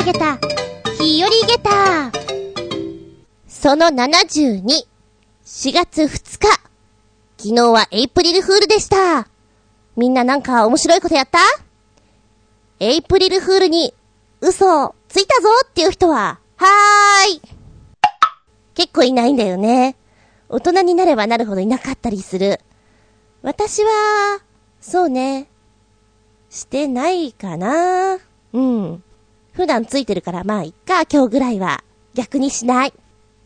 あげた、日和ゲタその72、4月2日。昨日はエイプリルフールでした。みんななんか面白いことやった？エイプリルフールに嘘ついたぞっていう人は、はーい。結構いないんだよね。大人になればなるほどいなかったりする。私は、そうね。してないかな。うん。普段ついてるからまあいっか、今日ぐらいは。逆にしない。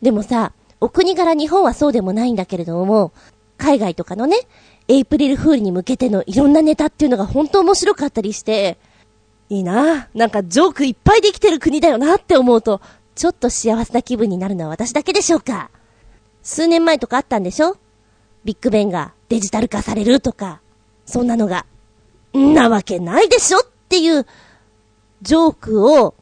でもさ、お国柄日本はそうでもないんだけれども、海外とかのね、エイプリルフールに向けてのいろんなネタっていうのが本当面白かったりして、いいななんかジョークいっぱいできてる国だよなって思うと、ちょっと幸せな気分になるのは私だけでしょうか。数年前とかあったんでしょ？ビッグベンがデジタル化されるとか、そんなのが。んなわけないでしょっていうジョークを、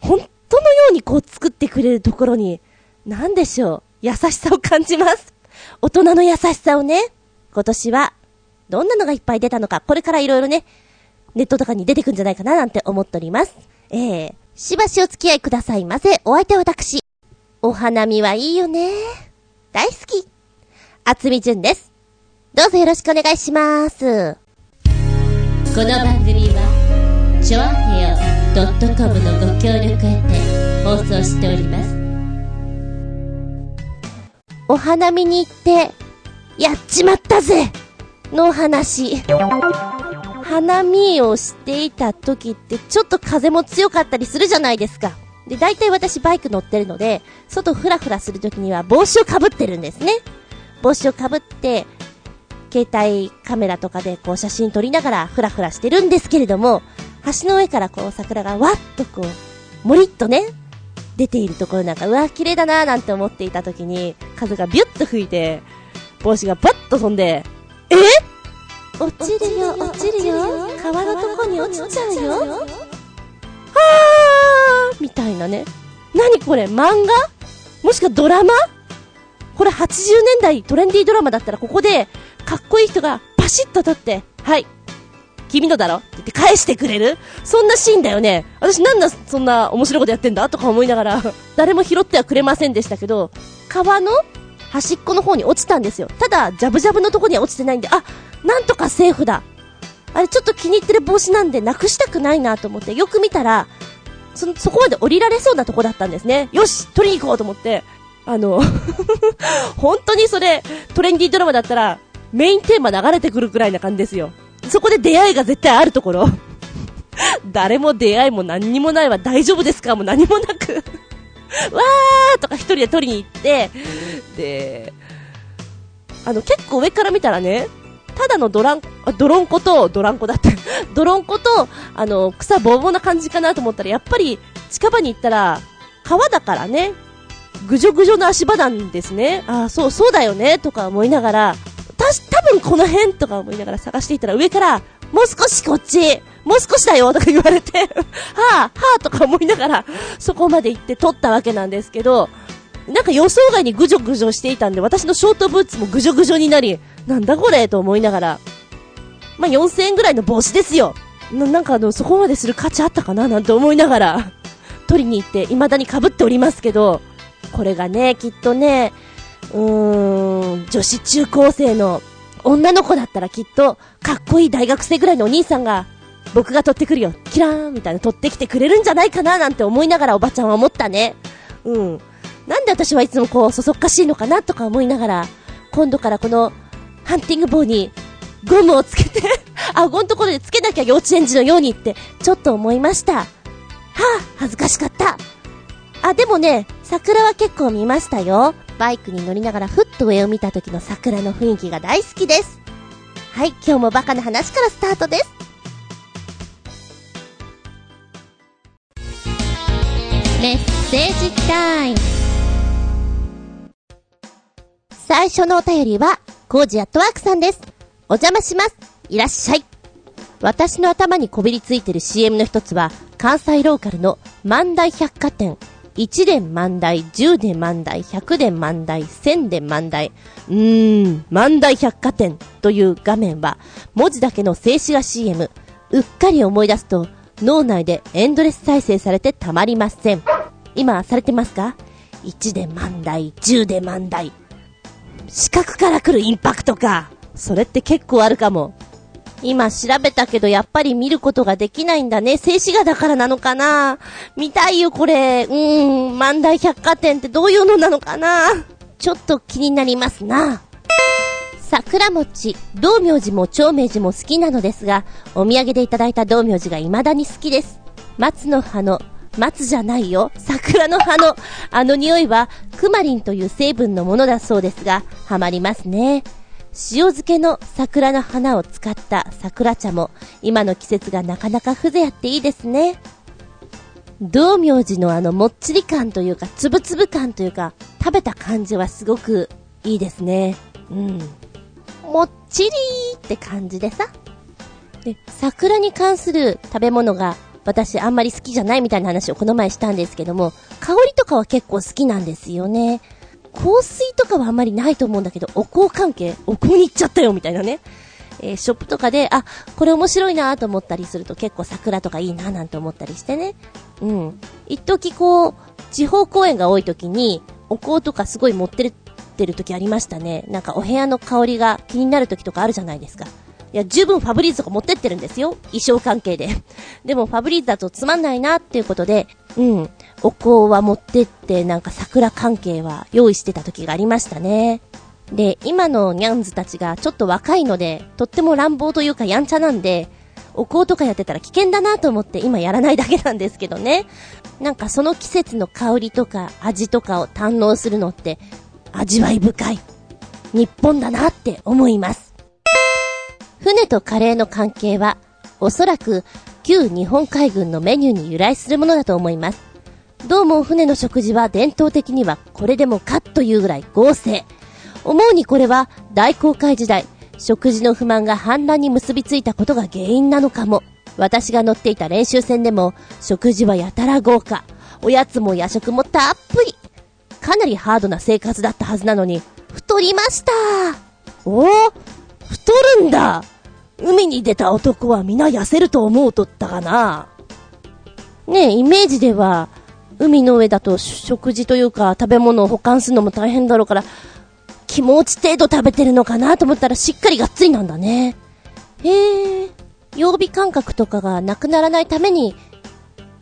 本当のようにこう作ってくれるところに、なんでしょう、優しさを感じます。大人の優しさをね、今年は、どんなのがいっぱい出たのか、これからいろいろね、ネットとかに出てくんじゃないかななんて思っております。えー、しばしお付き合いくださいませ。お相手は私。お花見はいいよね。大好き。あつみじゅんです。どうぞよろしくお願いします。この番組はちょあへよ .com のご協力へて放送しております。お花見に行ってやっちまったぜの話。花見をしていた時ってちょっと風も強かったりするじゃないですか。で、大体私バイク乗ってるので、外フラフラするときには帽子をかぶってるんですね。帽子をかぶって、携帯カメラとかでこう写真撮りながらフラフラしてるんですけれども、橋の上からこう桜がわっとこう、もりっとね、出ているところなんか、うわ、綺麗だなーなんて思っていた時に、風がビュッと吹いて、帽子がバッと飛んで、え？落ちるよ、落ちるよ、川のとこに落ちちゃうよ。はーみたいなね。何これ？漫画？もしくはドラマ？これ80年代トレンディードラマだったらここでかっこいい人がパシッと立って、はい。君のだろ?って言って返してくれる?そんなシーンだよね?私なんだそんな面白いことやってんだ?とか思いながら、誰も拾ってはくれませんでしたけど、川の端っこの方に落ちたんですよ。ただ、ジャブジャブのとこには落ちてないんで、あ、なんとかセーフだ。あれちょっと気に入ってる帽子なんでなくしたくないなと思って、よく見たら、そ、そこまで降りられそうなとこだったんですね。よし取りに行こうと思って、あの 本当にそれ、トレンディードラマだったら、メインテーマ流れてくるくらいな感じですよ。そこで出会いが絶対あるところ。誰も出会いも何にもないわ、大丈夫ですか？もう何もなく。わーとか一人で取りに行って、で、あの、結構上から見たらね、ただのドラン、ドロンコと、ドランコだって ドロンコと、あの、草ぼうぼうな感じかなと思ったら、やっぱり近場に行ったら、川だからね、ぐじょぐじょの足場なんですね。ああ、そう、そうだよね、とか思いながら、し、多分この辺とか思いながら探していたら上から、もう少しこっち、もう少しだよとか言われて はあ、はあとか思いながら、そこまで行って撮ったわけなんですけど、なんか予想外にぐじょぐじょしていたんで、私のショートブーツもぐじょぐじょになり、なんだこれと思いながら、まあ、4000円ぐらいの帽子ですよ。ななんかあの、そこまでする価値あったかななんて思いながら、取りに行って、未だに被っておりますけど、これがね、きっとね、うーん、女子中高生の女の子だったらきっと、かっこいい大学生ぐらいのお兄さんが、僕が取ってくるよ、キラーンみたいな取ってきてくれるんじゃないかななんて思いながらおばちゃんは思ったね。うん。なんで私はいつもこう、そそっかしいのかなとか思いながら、今度からこの、ハンティング棒に、ゴムをつけて 顎のところでつけなきゃ幼稚園児のようにって、ちょっと思いました。はぁ、あ、恥ずかしかった。あ、でもね、桜は結構見ましたよ。バイクに乗りながらふっと上を見た時の桜の雰囲気が大好きです。はい、今日もバカな話からスタートです。メッセージタイム。最初のお便りは、コージアットワークさんです。お邪魔します。いらっしゃい。私の頭にこびりついてる CM の一つは、関西ローカルの万代百貨店1年万代、10年万代、100年万代、1000年万代。うーん、万代百貨店という画面は、文字だけの静止画 CM。うっかり思い出すと、脳内でエンドレス再生されてたまりません。今、されてますか ?1 で万代、10で万代。視覚から来るインパクトか。それって結構あるかも。今調べたけどやっぱり見ることができないんだね。静止画だからなのかな見たいよこれ。うーん、万代百貨店ってどういうのなのかなちょっと気になりますな。桜餅、道明寺も長明寺も好きなのですが、お土産でいただいた道明寺が未だに好きです。松の葉の、松じゃないよ、桜の葉の、あの匂いは、クマリンという成分のものだそうですが、ハマりますね。塩漬けの桜の花を使った桜茶も、今の季節がなかなか風情あっていいですね。道明寺のあのもっちり感というか、つぶつぶ感というか、食べた感じはすごくいいですね。うん。もっちりーって感じでさ。で、桜に関する食べ物が私あんまり好きじゃないみたいな話をこの前したんですけども、香りとかは結構好きなんですよね。香水とかはあんまりないと思うんだけど、お香関係？お香に行っちゃったよみたいなね。えー、ショップとかで、あ、これ面白いなと思ったりすると結構桜とかいいななんて思ったりしてね。うん。一時こう、地方公演が多い時に、お香とかすごい持ってるってる時ありましたね。なんかお部屋の香りが気になる時とかあるじゃないですか。いや、十分ファブリーズとか持ってってるんですよ。衣装関係で。でもファブリーズだとつまんないなっていうことで、うん。お香は持ってって、なんか桜関係は用意してた時がありましたね。で、今のニャンズたちがちょっと若いので、とっても乱暴というかやんちゃなんで、お香とかやってたら危険だなと思って今やらないだけなんですけどね。なんかその季節の香りとか味とかを堪能するのって味わい深い日本だなって思います。船とカレーの関係はおそらく旧日本海軍のメニューに由来するものだと思います。どうも船の食事は伝統的にはこれでもかというぐらい合成。思うにこれは大航海時代、食事の不満が反乱に結びついたことが原因なのかも。私が乗っていた練習船でも食事はやたら豪華。おやつも夜食もたっぷり。かなりハードな生活だったはずなのに、太りましたおお太るんだ海に出た男は皆痩せると思うとったかなねえ、イメージでは、海の上だと食事というか食べ物を保管するのも大変だろうから、気持ち程度食べてるのかなと思ったらしっかりがっつりなんだね。へえ、曜日感覚とかがなくならないために、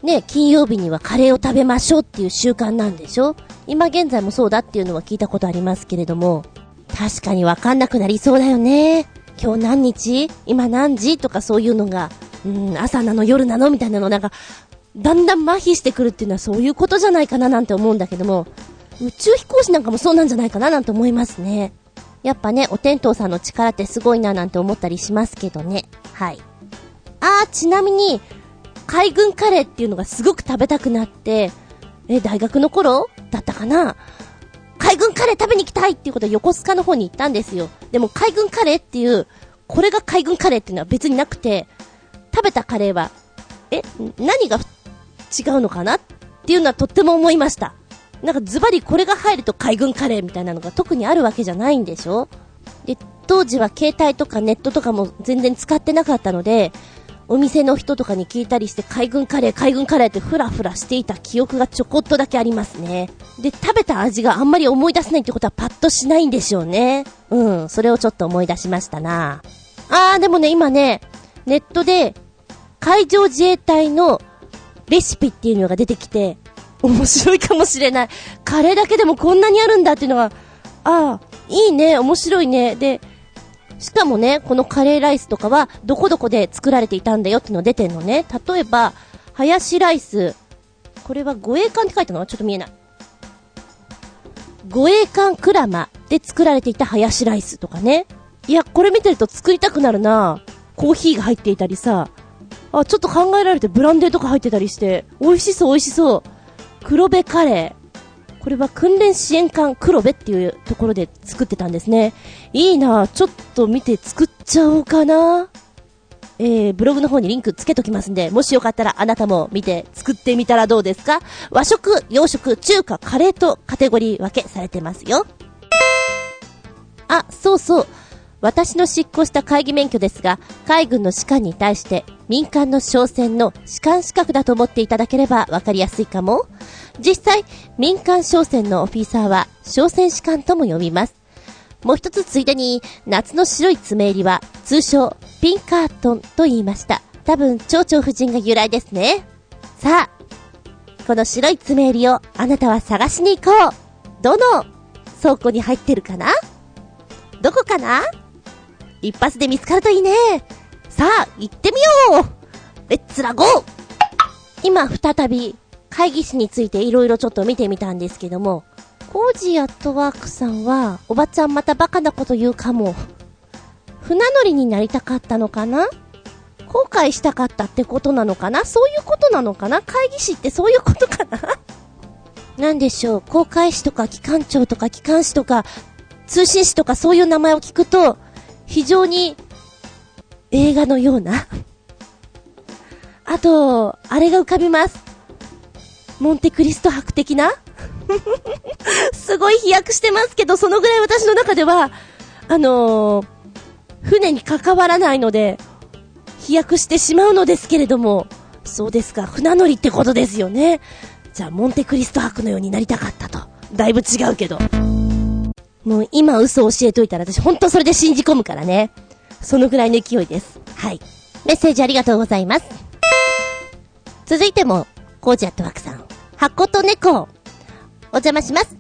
ね、金曜日にはカレーを食べましょうっていう習慣なんでしょ？今現在もそうだっていうのは聞いたことありますけれども、確かにわかんなくなりそうだよね。今日何日？今何時？とかそういうのが、うん、朝なの夜なの？みたいなのなんか、だんだん麻痺してくるっていうのはそういうことじゃないかななんて思うんだけども、宇宙飛行士なんかもそうなんじゃないかななんて思いますね。やっぱね、お天道さんの力ってすごいななんて思ったりしますけどね。はい。あー、ちなみに、海軍カレーっていうのがすごく食べたくなって、え、大学の頃？だったかな？海軍カレー食べに行きたいっていうことで横須賀の方に行ったんですよ。でも海軍カレーっていう、これが海軍カレーっていうのは別になくて、食べたカレーは、え、何が違うのかなっていうのはとっても思いました。なんかズバリこれが入ると海軍カレーみたいなのが特にあるわけじゃないんでしょ？で、当時は携帯とかネットとかも全然使ってなかったので、お店の人とかに聞いたりして海軍カレー、海軍カレーってフラフラしていた記憶がちょこっとだけありますね。で、食べた味があんまり思い出せないってことはパッとしないんでしょうね。うん、それをちょっと思い出しましたな。あー、でもね、今ね、ネットで海上自衛隊のレシピっていうのが出てきて、面白いかもしれない。カレーだけでもこんなにあるんだっていうのが、ああ、いいね、面白いね。で、しかもね、このカレーライスとかは、どこどこで作られていたんだよっていうの出てんのね。例えば、ハヤシライス。これは護衛艦って書いたの？ちょっと見えない。護衛艦クラマで作られていたハヤシライスとかね。いや、これ見てると作りたくなるなコーヒーが入っていたりさ。あ、ちょっと考えられてブランデーとか入ってたりして、美味しそう美味しそう。黒部カレー。これは訓練支援艦黒部っていうところで作ってたんですね。いいなちょっと見て作っちゃおうかなえー、ブログの方にリンクつけときますんで、もしよかったらあなたも見て作ってみたらどうですか？和食、洋食、中華、カレーとカテゴリー分けされてますよ。あ、そうそう。私の執行した会議免許ですが、海軍の士官に対して民間の商船の士官資格だと思っていただければわかりやすいかも。実際、民間商船のオフィサーは商船士官とも呼びます。もう一つついでに、夏の白い爪入りは通称ピンカートンと言いました。多分、蝶々夫人が由来ですね。さあ、この白い爪入りをあなたは探しに行こう。どの倉庫に入ってるかな？どこかな？一発で見つかるといいね。さあ、行ってみよう。レッツラゴー。今再び海技士について色々ちょっと見てみたんですけども、コージーアットワークさんは、おばちゃんまたバカなこと言うかも。船乗りになりたかったのかな？航海したかったってことなのかな？そういうことなのかな？海技士ってそういうことかな？なんでしょう、航海士とか機関長とか機関士とか、通信士とかそういう名前を聞くと、非常に映画のようなあと、あれが浮かびます。モンテクリスト博的な？すごい飛躍してますけど、そのぐらい私の中では、あのー、船に関わらないので、飛躍してしまうのですけれども、そうですか、船乗りってことですよね。じゃあ、モンテクリスト博のようになりたかったと。だいぶ違うけど。もう今嘘教えといたら私ほんとそれで信じ込むからね。そのぐらいの勢いです。はい。メッセージありがとうございます。続いても、コージアットワークさん。箱と猫。お邪魔します。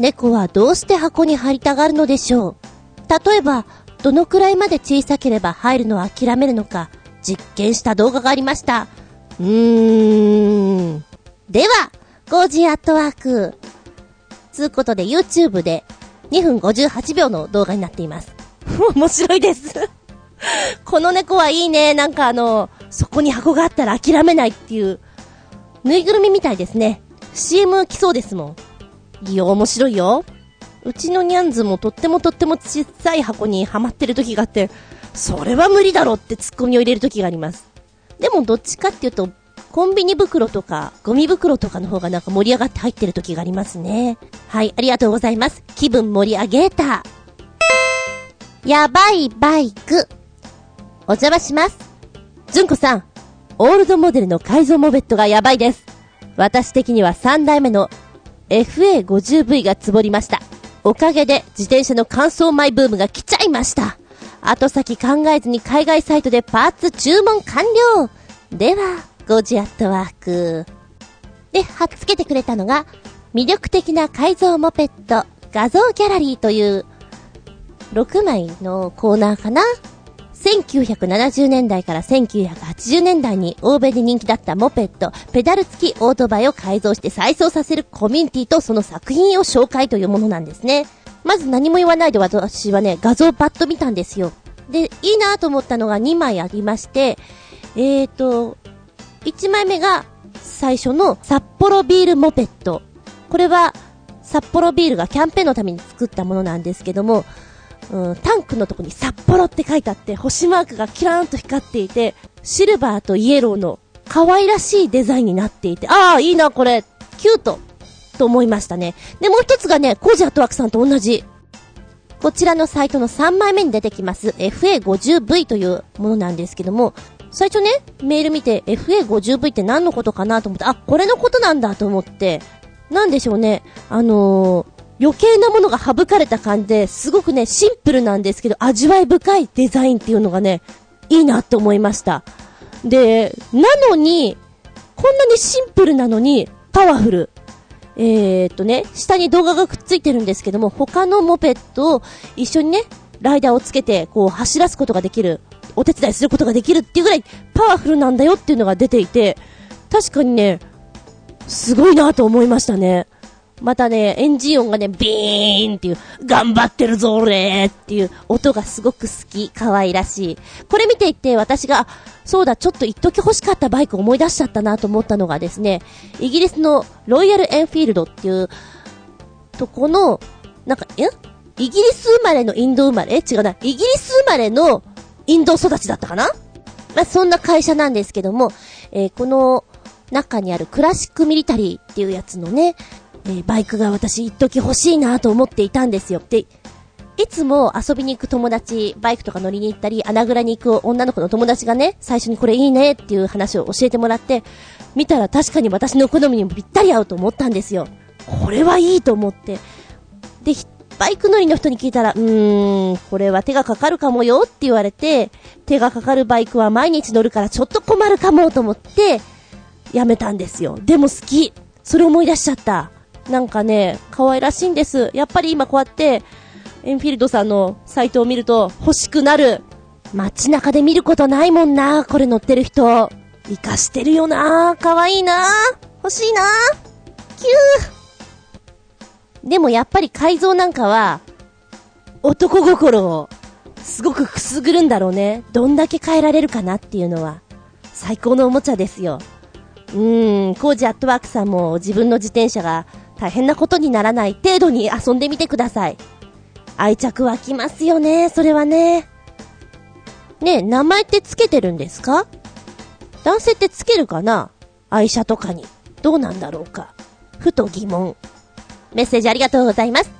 猫はどうして箱に入りたがるのでしょう例えば、どのくらいまで小さければ入るのを諦めるのか、実験した動画がありました。うーん。では、コージアットワーク。つうことで YouTube で2分58秒の動画になっています。面白いです この猫はいいね。なんかあの、そこに箱があったら諦めないっていう、ぬいぐるみみたいですね。CM 来そうですもん。いいよ、面白いよ。うちのニャンズもとってもとっても小さい箱にはまってる時があって、それは無理だろってツッコミを入れる時があります。でもどっちかっていうと、コンビニ袋とか、ゴミ袋とかの方がなんか盛り上がって入ってる時がありますね。はい、ありがとうございます。気分盛り上げた。やばいバイク。お邪魔します。ずんこさん、オールドモデルの改造モベットがやばいです。私的には3代目の FA50V が積もりました。おかげで自転車の乾燥マイブームが来ちゃいました。後先考えずに海外サイトでパーツ注文完了では、ゴジアットワーク。で、貼っつけてくれたのが、魅力的な改造モペット画像ギャラリーという6枚のコーナーかな？1970年代から1980年代に欧米で人気だったモペット、ペダル付きオートバイを改造して再走させるコミュニティとその作品を紹介というものなんですね。まず何も言わないで私はね、画像パッと見たんですよ。で、いいなと思ったのが2枚ありまして、えーと、1枚目が最初の札幌ビールモペット。これは札幌ビールがキャンペーンのために作ったものなんですけども、うん、タンクのとこに札幌って書いてあって、星マークがキラーンと光っていて、シルバーとイエローの可愛らしいデザインになっていて、ああ、いいな、これ、キュート、と思いましたね。で、もう一つがね、コージアットワークさんと同じ。こちらのサイトの3枚目に出てきます FA50V というものなんですけども、最初ね、メール見て FA50V って何のことかなと思って、あ、これのことなんだと思って、なんでしょうね、あのー、余計なものが省かれた感じで、すごくね、シンプルなんですけど、味わい深いデザインっていうのがね、いいなって思いました。で、なのに、こんなにシンプルなのに、パワフル。えー、っとね、下に動画がくっついてるんですけども、他のモペットを一緒にね、ライダーをつけて、こう、走らすことができる、お手伝いすることができるっていうぐらい、パワフルなんだよっていうのが出ていて、確かにね、すごいなと思いましたね。またね、エンジン音がね、ビーンっていう、頑張ってるぞ俺っていう音がすごく好き、可愛らしい。これ見ていて私が、そうだ、ちょっと一時欲しかったバイク思い出しちゃったなと思ったのがですね、イギリスのロイヤルエンフィールドっていうとこの、なんか、え？イギリス生まれのインド生まれ？え違うな。イギリス生まれのインド育ちだったかな？まあ、そんな会社なんですけども、えー、この中にあるクラシックミリタリーっていうやつのね、えー、バイクが私一時欲しいなと思っていたんですよ。で、いつも遊びに行く友達、バイクとか乗りに行ったり、穴蔵に行く女の子の友達がね、最初にこれいいねっていう話を教えてもらって、見たら確かに私の好みにもぴったり合うと思ったんですよ。これはいいと思って。で、バイク乗りの人に聞いたら、うーん、これは手がかかるかもよって言われて、手がかかるバイクは毎日乗るからちょっと困るかもと思って、やめたんですよ。でも好き。それ思い出しちゃった。なんかね、可愛らしいんです。やっぱり今こうやって、エンフィールドさんのサイトを見ると欲しくなる。街中で見ることないもんな、これ乗ってる人。活かしてるよな、可愛いな、欲しいな、キュー。でもやっぱり改造なんかは、男心を、すごくくすぐるんだろうね。どんだけ変えられるかなっていうのは、最高のおもちゃですよ。うーん、コージアットワークさんも自分の自転車が大変なことにならない程度に遊んでみてください。愛着湧きますよね、それはね。ねえ、名前ってつけてるんですか？男性ってつけるかな？愛車とかに。どうなんだろうか。ふと疑問。メッセージありがとうございます。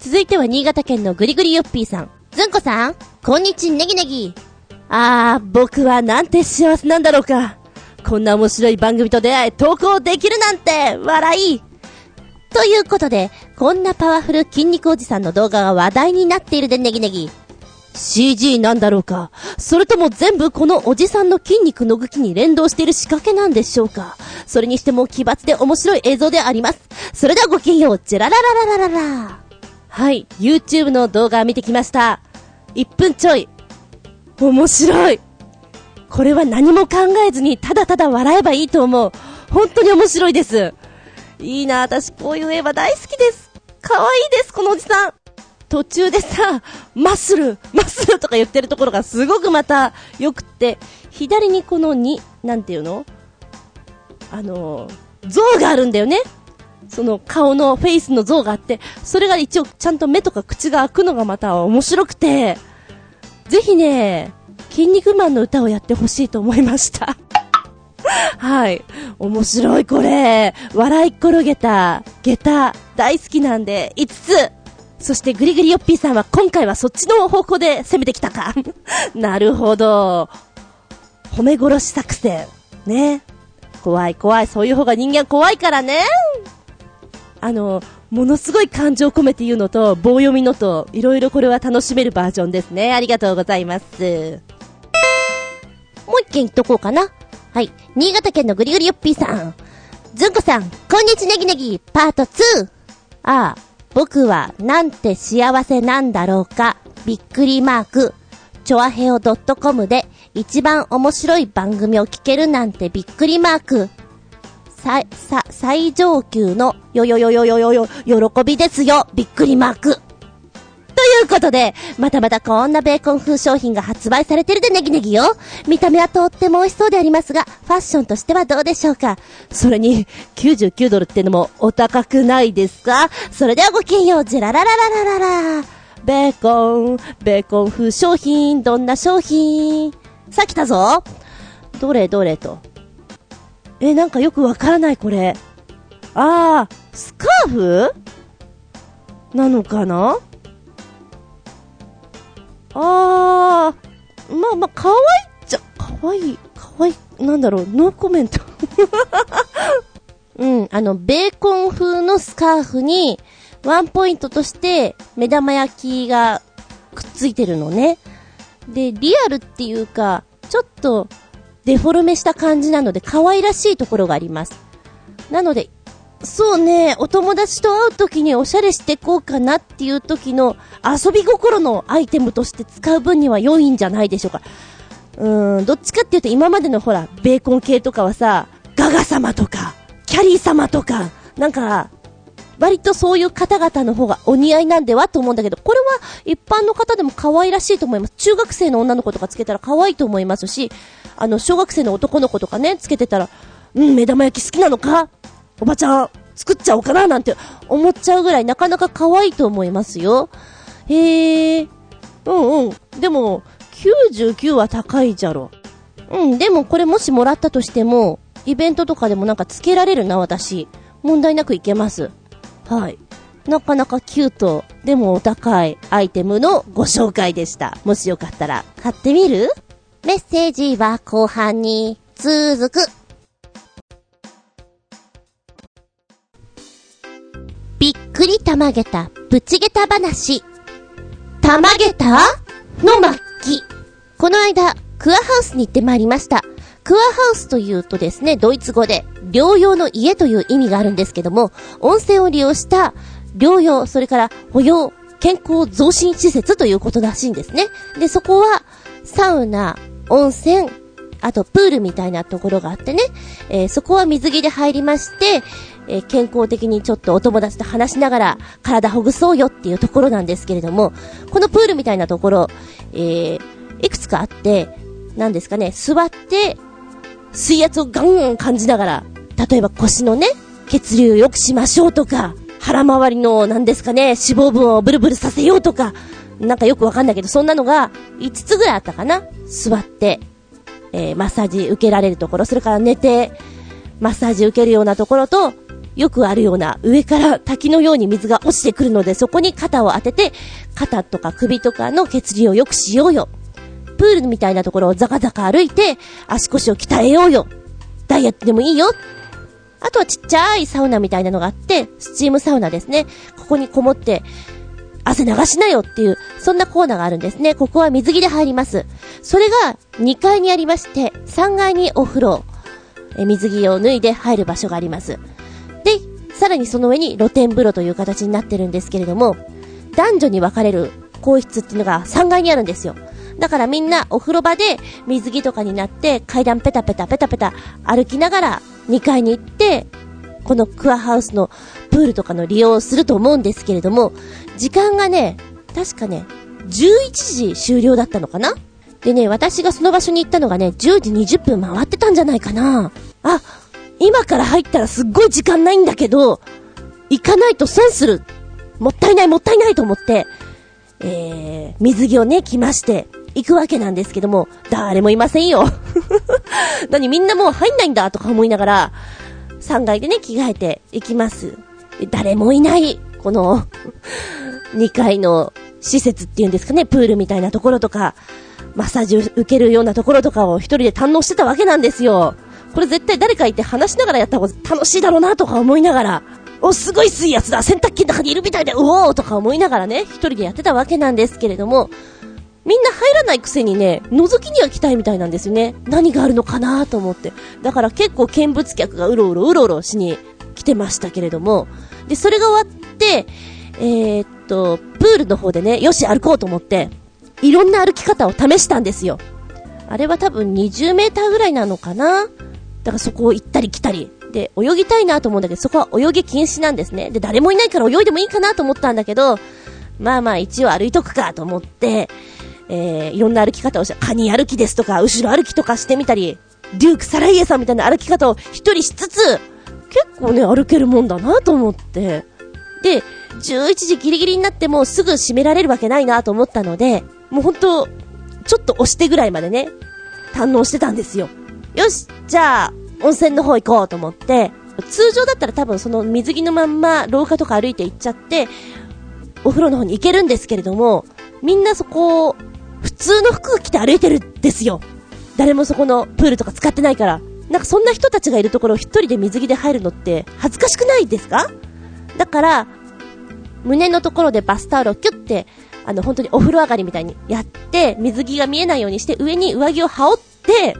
続いては新潟県のぐりぐりよっぴーさん。ずんこさん、こんにちネギネギ。あー、僕はなんて幸せなんだろうか。こんな面白い番組と出会い、投稿できるなんて、笑い。ということで、こんなパワフル筋肉おじさんの動画が話題になっているでネギネギ。CG なんだろうかそれとも全部このおじさんの筋肉の動きに連動している仕掛けなんでしょうかそれにしても奇抜で面白い映像であります。それではごきげんよう、ジェラララララララ。はい、YouTube の動画見てきました。1分ちょい。面白い。これは何も考えずにただただ笑えばいいと思う。本当に面白いです。いいな、私こういう映画大好きです。可愛いです、このおじさん。途中でさ、マッスル、マッスルとか言ってるところがすごくまた良くって、左にこの2、なんていうの？あの、像があるんだよね。その顔のフェイスの像があって、それが一応ちゃんと目とか口が開くのがまた面白くて、ぜひね、筋肉マンの歌をやってほしいと思いました。はい。面白いこれ。笑い転げた、下駄、大好きなんで、5つ。そしてグリグリヨッピーさんは今回はそっちの方向で攻めてきたか。なるほど。褒め殺し作戦。ね。怖い怖い。そういう方が人間怖いからね。あの、ものすごい感情込めて言うのと、棒読みのと、いろいろこれは楽しめるバージョンですね。ありがとうございます。もう一件言っとこうかな。はい。新潟県のぐりぐりよっぴーさん。ずんこさん、こんにちネギネギ、パート 2! ああ、僕はなんて幸せなんだろうか、びっくりマーク。チョアヘオ .com で一番面白い番組を聞けるなんてびっくりマーク。さ、さ、最上級のよよよよよよよ、喜びですよ、びっくりマーク。ということで、またまたこんなベーコン風商品が発売されてるでネギネギよ。見た目はとっても美味しそうでありますが、ファッションとしてはどうでしょうか？それに、99ドルってのもお高くないですか？それではごきげんよう、ジェラララララララ。ベーコン、ベーコン風商品、どんな商品？さあ来たぞ。どれどれと。え、なんかよくわからないこれ。あー、スカーフ？なのかな？あー、まあまあ、可愛いっちゃ、可愛い、可愛い、なんだろう、ノーコメント。うん、あの、ベーコン風のスカーフに、ワンポイントとして、目玉焼きがくっついてるのね。で、リアルっていうか、ちょっと、デフォルメした感じなので、可愛らしいところがあります。なので、そうね、お友達と会う時におしゃれしてこうかなっていう時の遊び心のアイテムとして使う分には良いんじゃないでしょうか。うーん、どっちかっていうと今までのほら、ベーコン系とかはさ、ガガ様とか、キャリー様とか、なんか、割とそういう方々の方がお似合いなんではと思うんだけど、これは一般の方でも可愛らしいと思います。中学生の女の子とかつけたら可愛いと思いますし、あの、小学生の男の子とかね、つけてたら、うん、目玉焼き好きなのかおばちゃん、作っちゃおうかななんて思っちゃうぐらいなかなか可愛いと思いますよ。へえ。うんうん。でも、99は高いじゃろ。うん、でもこれもしもらったとしても、イベントとかでもなんかつけられるな、私。問題なくいけます。はい。なかなかキュート、でもお高いアイテムのご紹介でした。もしよかったら買ってみる？メッセージは後半に続く。びっくりたまげた、ぶちげた話。たまげた？の末期。この間、クアハウスに行ってまいりました。クアハウスというとですね、ドイツ語で、療養の家という意味があるんですけども、温泉を利用した療養、それから保養、健康増進施設ということらしいんですね。で、そこは、サウナ、温泉、あとプールみたいなところがあってね、えーそこは水着で入りまして、えー健康的にちょっとお友達と話しながら体ほぐそうよっていうところなんですけれども、このプールみたいなところ、えーいくつかあって、なんですかね、座って、水圧をガンン感じながら、例えば腰のね、血流を良くしましょうとか、腹回りの、なんですかね、脂肪分をブルブルさせようとか、なんかよくわかんないけど、そんなのが5つぐらいあったかな。座って、えーマッサージ受けられるところ、それから寝て、マッサージ受けるようなところと、よくあるような上から滝のように水が落ちてくるので、そこに肩を当てて、肩とか首とかの血流を良くしようよ。プールみたいなところをザカザカ歩いて、足腰を鍛えようよ。ダイエットでもいいよ。あとはちっちゃいサウナみたいなのがあって、スチームサウナですね。ここにこもって、汗流しなよっていう、そんなコーナーがあるんですね。ここは水着で入ります。それが2階にありまして、3階にお風呂、え水着を脱いで入る場所があります。で、さらにその上に露天風呂という形になってるんですけれども、男女に分かれる更衣室っていうのが3階にあるんですよ。だからみんなお風呂場で水着とかになって階段ペタペタペタペタ歩きながら2階に行って、このクアハウスのプールとかの利用をすると思うんですけれども、時間がね、確かね、11時終了だったのかな？でね、私がその場所に行ったのがね、10時20分回ってたんじゃないかなあ、今から入ったらすっごい時間ないんだけど、行かないと損する。もったいないもったいないと思って、えー、水着をね、着まして、行くわけなんですけども、誰もいませんよ。何みんなもう入んないんだとか思いながら、3階でね、着替えて行きます。誰もいない、この、2階の施設っていうんですかね、プールみたいなところとか、マッサージを受けるようなところとかを一人で堪能してたわけなんですよ。これ絶対誰かいて話しながらやった方が楽しいだろうなとか思いながら、お、すごい水圧だ洗濯機の中にいるみたいで、うおーとか思いながらね、一人でやってたわけなんですけれども、みんな入らないくせにね、覗きには来たいみたいなんですよね。何があるのかなと思って。だから結構見物客がうろうろうろうろしに来てましたけれども、で、それが終わって、えー、っと、プールの方でね、よし歩こうと思って、いろんな歩き方を試したんですよ。あれは多分20メーターぐらいなのかなだからそこを行ったり来たり。で、泳ぎたいなと思うんだけど、そこは泳ぎ禁止なんですね。で、誰もいないから泳いでもいいかなと思ったんだけど、まあまあ一応歩いとくかと思って、えー、いろんな歩き方をした。カニ歩きですとか、後ろ歩きとかしてみたり、デューク・サライエさんみたいな歩き方を一人しつつ、結構ね、歩けるもんだなと思って。で、11時ギリギリになってもすぐ閉められるわけないなと思ったので、もうほんと、ちょっと押してぐらいまでね、堪能してたんですよ。よし、じゃあ、温泉の方行こうと思って、通常だったら多分その水着のまんま廊下とか歩いて行っちゃって、お風呂の方に行けるんですけれども、みんなそこを、普通の服着て歩いてるんですよ。誰もそこのプールとか使ってないから。なんかそんな人たちがいるところを一人で水着で入るのって恥ずかしくないですか？だから、胸のところでバスタオルをキュッて、あの、本当にお風呂上がりみたいにやって、水着が見えないようにして、上に上着を羽織って、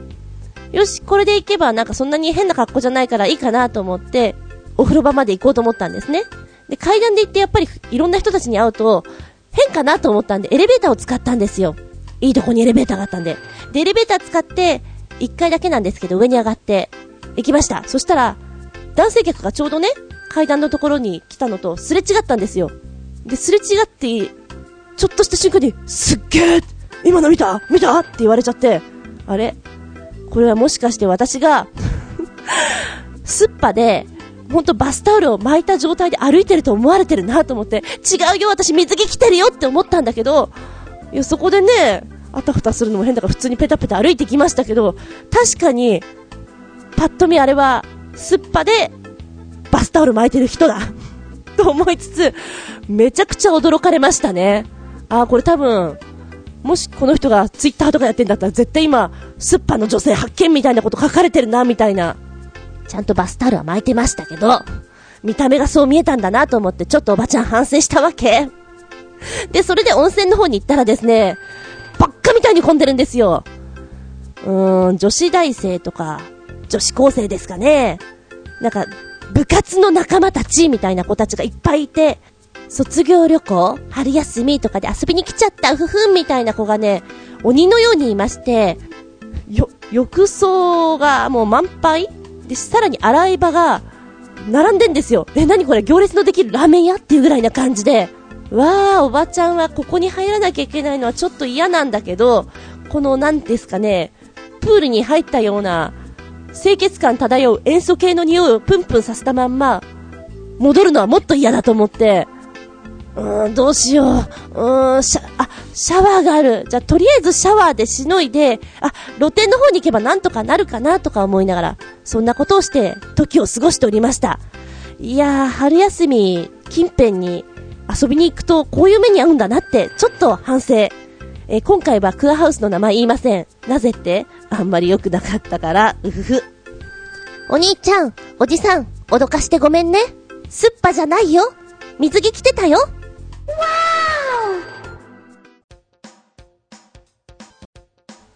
よし、これで行けばなんかそんなに変な格好じゃないからいいかなと思って、お風呂場まで行こうと思ったんですね。で、階段で行ってやっぱりいろんな人たちに会うと、変かなと思ったんで、エレベーターを使ったんですよ。いいとこにエレベーターがあったんで。で、エレベーター使って、1階だけなんですけど、上に上がって、行きました。そしたら、男性客がちょうどね、階段のところに来たのと、すれ違ったんですよ。で、すれ違って、ちょっとした瞬間に、すっげー今の見た？見た？って言われちゃって、あれ？これはもしかして私が、すっぱで、ほんとバスタオルを巻いた状態で歩いてると思われてるなと思って、違うよ私水着着てるよって思ったんだけど、いや、そこでね、あたふたするのも変だから普通にペタペタ歩いてきましたけど、確かに、パッと見あれは、すっぱで、バスタオル巻いてる人だ。と思いつつ、めちゃくちゃ驚かれましたね。あー、これ多分、もしこの人がツイッターとかやってんだったら絶対今、スッパの女性発見みたいなこと書かれてるな、みたいな。ちゃんとバスタオルは巻いてましたけど、見た目がそう見えたんだなと思ってちょっとおばちゃん反省したわけ。で、それで温泉の方に行ったらですね、ばっかみたいに混んでるんですよ。うーん、女子大生とか、女子高生ですかね。なんか、部活の仲間たちみたいな子たちがいっぱいいて、卒業旅行春休みとかで遊びに来ちゃった、ふふんみたいな子がね、鬼のようにいまして、よ、浴槽がもう満杯で、さらに洗い場が、並んでんですよ。え、なにこれ行列のできるラーメン屋っていうぐらいな感じで。わー、おばちゃんはここに入らなきゃいけないのはちょっと嫌なんだけど、この、なんですかね、プールに入ったような、清潔感漂う塩素系の匂いをプンプンさせたまんま、戻るのはもっと嫌だと思って、うーん、どうしよう。うーん、シャ、あ、シャワーがある。じゃあ、とりあえずシャワーでしのいで、あ、露店の方に行けばなんとかなるかなとか思いながら、そんなことをして、時を過ごしておりました。いやー、春休み、近辺に遊びに行くと、こういう目に遭うんだなって、ちょっと反省。えー今回はクアハウスの名前言いません。なぜって、あんまり良くなかったから、うふふ。お兄ちゃん、おじさん、脅かしてごめんね。すっぱじゃないよ。水着着てたよ。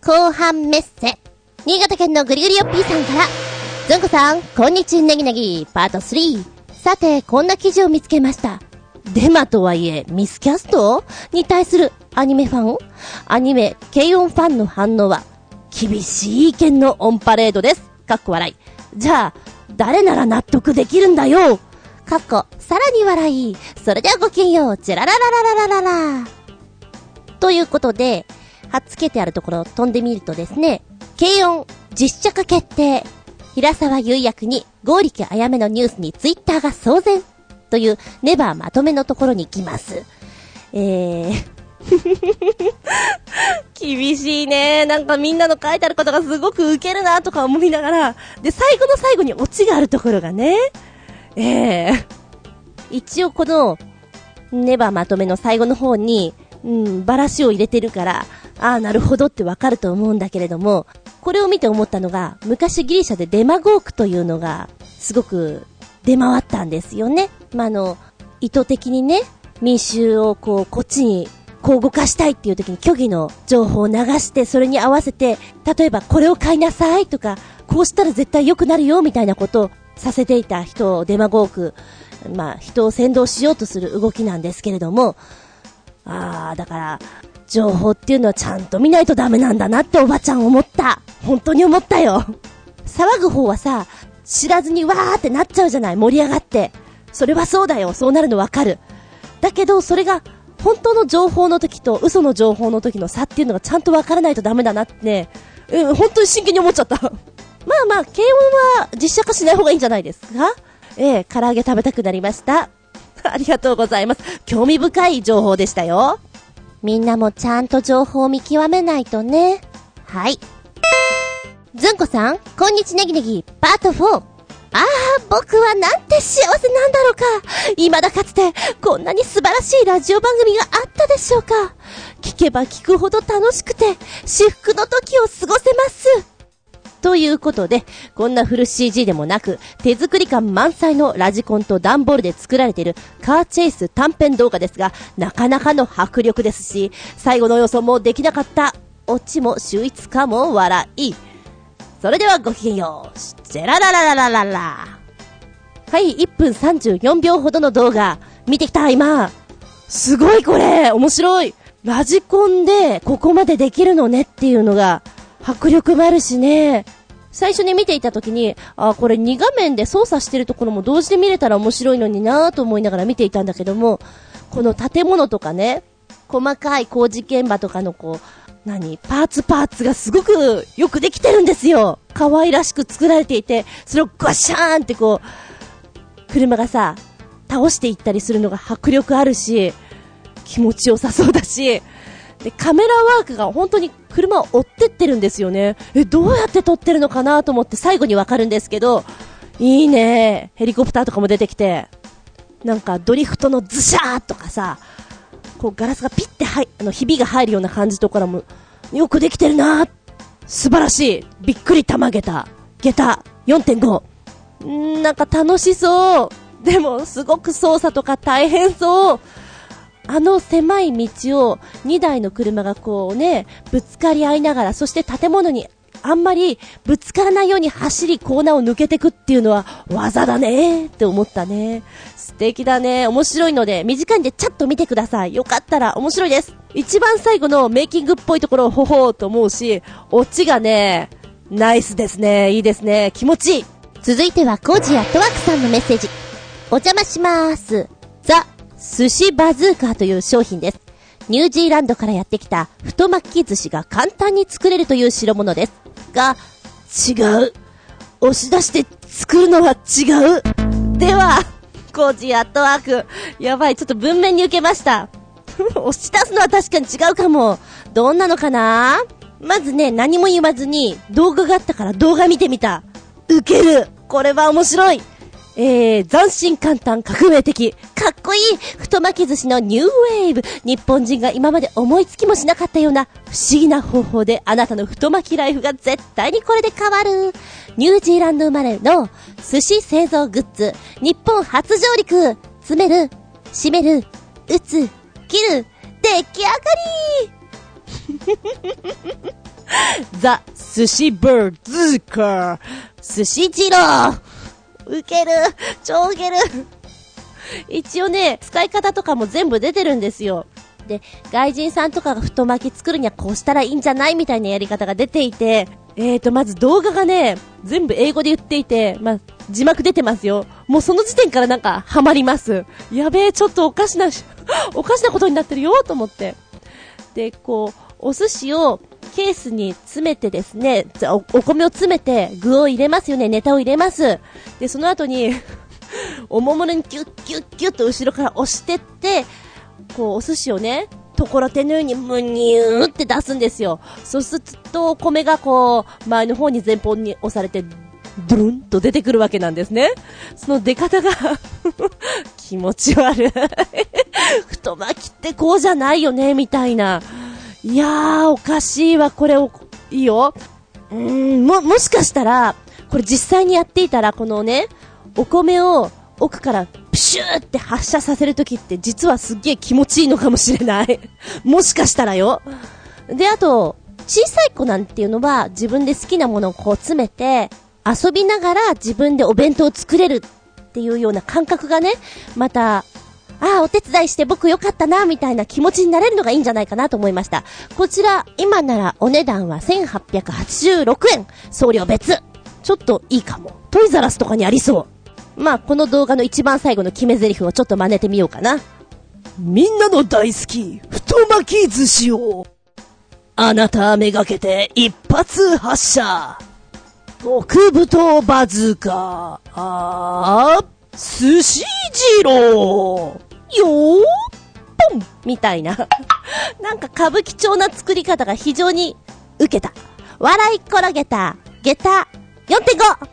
後半メッセ。新潟県のぐりぐりよっぴーさんから、ずんこさん、こんにちネギネギ、パート3。さて、こんな記事を見つけました。デマとはいえ、ミスキャストに対するアニメファン？アニメ、軽音ファンの反応は、厳しい意見のオンパレードです。かっこ笑い。じゃあ、誰なら納得できるんだよかっこ、さらに笑い。それではごきげんよう。チェラララララララということで、はっつけてあるところを飛んでみるとですね、軽音、実写化決定。平沢優役に、剛力あやめのニュースにツイッターが騒然。という、ネバーまとめのところに行きます。えー、厳しいね。なんかみんなの書いてあることがすごくウケるなとか思いながら、で、最後の最後にオチがあるところがね、ええ一応この、ネバーまとめの最後の方に、うん、バラシを入れてるから、ああ、なるほどってわかると思うんだけれども、これを見て思ったのが、昔ギリシャでデマゴークというのが、すごく出回ったんですよね。まあ、あの、意図的にね、民衆をこう、こっちに、こう動かしたいっていう時に虚偽の情報を流して、それに合わせて、例えばこれを買いなさいとか、こうしたら絶対良くなるよみたいなことをさせていた人をデマゴーク、まあ、人を先導しようとする動きなんですけれども、ああ、だから、情報っていうのはちゃんと見ないとダメなんだなっておばちゃん思った。本当に思ったよ。騒ぐ方はさ、知らずにわーってなっちゃうじゃない盛り上がって。それはそうだよ。そうなるのわかる。だけど、それが、本当の情報の時と嘘の情報の時の差っていうのがちゃんとわからないとダメだなってね、うん、本当に真剣に思っちゃった。まあまあ、軽音は実写化しない方がいいんじゃないですか？ええ唐揚げ食べたくなりました。ありがとうございます。興味深い情報でしたよ。みんなもちゃんと情報を見極めないとね。はい。ずんこさん、こんにちネギネギ、パート4。ああ、僕はなんて幸せなんだろうか。未だかつて、こんなに素晴らしいラジオ番組があったでしょうか。聞けば聞くほど楽しくて、至福の時を過ごせます。ということで、こんなフル CG でもなく、手作り感満載のラジコンと段ボールで作られているカーチェイス短編動画ですが、なかなかの迫力ですし、最後の予想もできなかった、オチも秀逸かも笑い。それではごきげんよう。ジェラララララララ。はい、1分34秒ほどの動画、見てきた、今。すごいこれ面白いラジコンでここまでできるのねっていうのが、迫力もあるしね。最初に見ていた時に、あ、これ2画面で操作してるところも同時で見れたら面白いのになぁと思いながら見ていたんだけども、この建物とかね、細かい工事現場とかのこう、何？パーツパーツがすごくよくできてるんですよ。可愛らしく作られていて、それをガシャーンってこう、車がさ、倒していったりするのが迫力あるし、気持ちよさそうだし、で、カメラワークが本当に車を追ってってるんですよね。え、どうやって撮ってるのかなと思って最後にわかるんですけど、いいね。ヘリコプターとかも出てきて。なんかドリフトのズシャーとかさ、こうガラスがピッてはい、あの、ひびが入るような感じとかも、よくできてるな素晴らしい。びっくり玉下駄。下駄4.5。なんか楽しそう。でも、すごく操作とか大変そう。あの狭い道を2台の車がこうね、ぶつかり合いながら、そして建物にあんまりぶつからないように走りコーナーを抜けてくっていうのは技だねって思ったね。素敵だね。面白いので、短いんでちゃっと見てください。よかったら面白いです。一番最後のメイキングっぽいところをほほーと思うし、オチがね、ナイスですね。いいですね。気持ちいい。続いてはコージアットワークさんのメッセージ。お邪魔しまーす。ザ・寿司バズーカーという商品です。ニュージーランドからやってきた太巻き寿司が簡単に作れるという代物です。が、違う。押し出して作るのは違う。では、コージアットワーク。やばい、ちょっと文面に受けました。押し出すのは確かに違うかも。どんなのかな？まずね、何も言わずに動画があったから動画見てみた。受ける。これは面白い。えー、斬新簡単革命的。かっこいい太巻き寿司のニューウェーブ。日本人が今まで思いつきもしなかったような不思議な方法であなたの太巻きライフが絶対にこれで変わる。ニュージーランド生まれの寿司製造グッズ。日本初上陸。詰める、締める、打つ、切る、出来上がりザ・寿司バーズーカー。寿司二郎ウケる超ウケる一応ね、使い方とかも全部出てるんですよ。で、外人さんとかが太巻き作るにはこうしたらいいんじゃないみたいなやり方が出ていて、えーと、まず動画がね、全部英語で言っていて、まあ、字幕出てますよ。もうその時点からなんか、ハマります。やべえ、ちょっとおかしなし、おかしなことになってるよ、と思って。で、こう、お寿司をケースに詰めてですね、お米を詰めて具を入れますよね、ネタを入れます。で、その後に、おもむろにキュッキュッキュッと後ろから押してって、こう、お寿司をね、ところてのようにむにゅーって出すんですよ。そうすると、お米がこう、前の方に前方に押されて、ドゥルンと出てくるわけなんですね。その出方が 気持ち悪い。太巻きってこうじゃないよね、みたいな。いやー、おかしいわ、これを、いいよ。うーん、も、もしかしたら、これ実際にやっていたら、このね、お米を奥からプシューって発射させるときって実はすっげー気持ちいいのかもしれない。もしかしたらよ。で、あと、小さい子なんていうのは自分で好きなものをこう詰めて、遊びながら自分でお弁当を作れるっていうような感覚がね、また、ああ、お手伝いして僕よかったな、みたいな気持ちになれるのがいいんじゃないかなと思いました。こちら、今ならお値段は1886円。送料別。ちょっといいかも。トイザラスとかにありそう。まあ、この動画の一番最後の決め台詞をちょっと真似てみようかな。みんなの大好き、太巻き寿司を。あなためがけて一発発射。極太バズーカー。あー、寿司二郎。よーポンみたいな。なんか歌舞伎町な作り方が非常に受けた。笑い転げた。下駄 4.5! も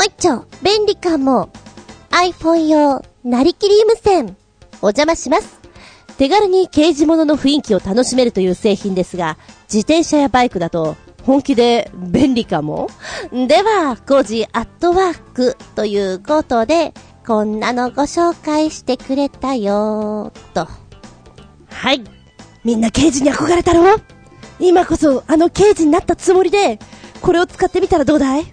う一丁、便利かも。iPhone 用、なりきり無線。お邪魔します。手軽に刑事物の雰囲気を楽しめるという製品ですが、自転車やバイクだと本気で便利かもでは、コージアットワークということで、こんなのご紹介してくれたよーと。はい。みんな刑事に憧れたろ？今こそあの刑事になったつもりで、これを使ってみたらどうだい？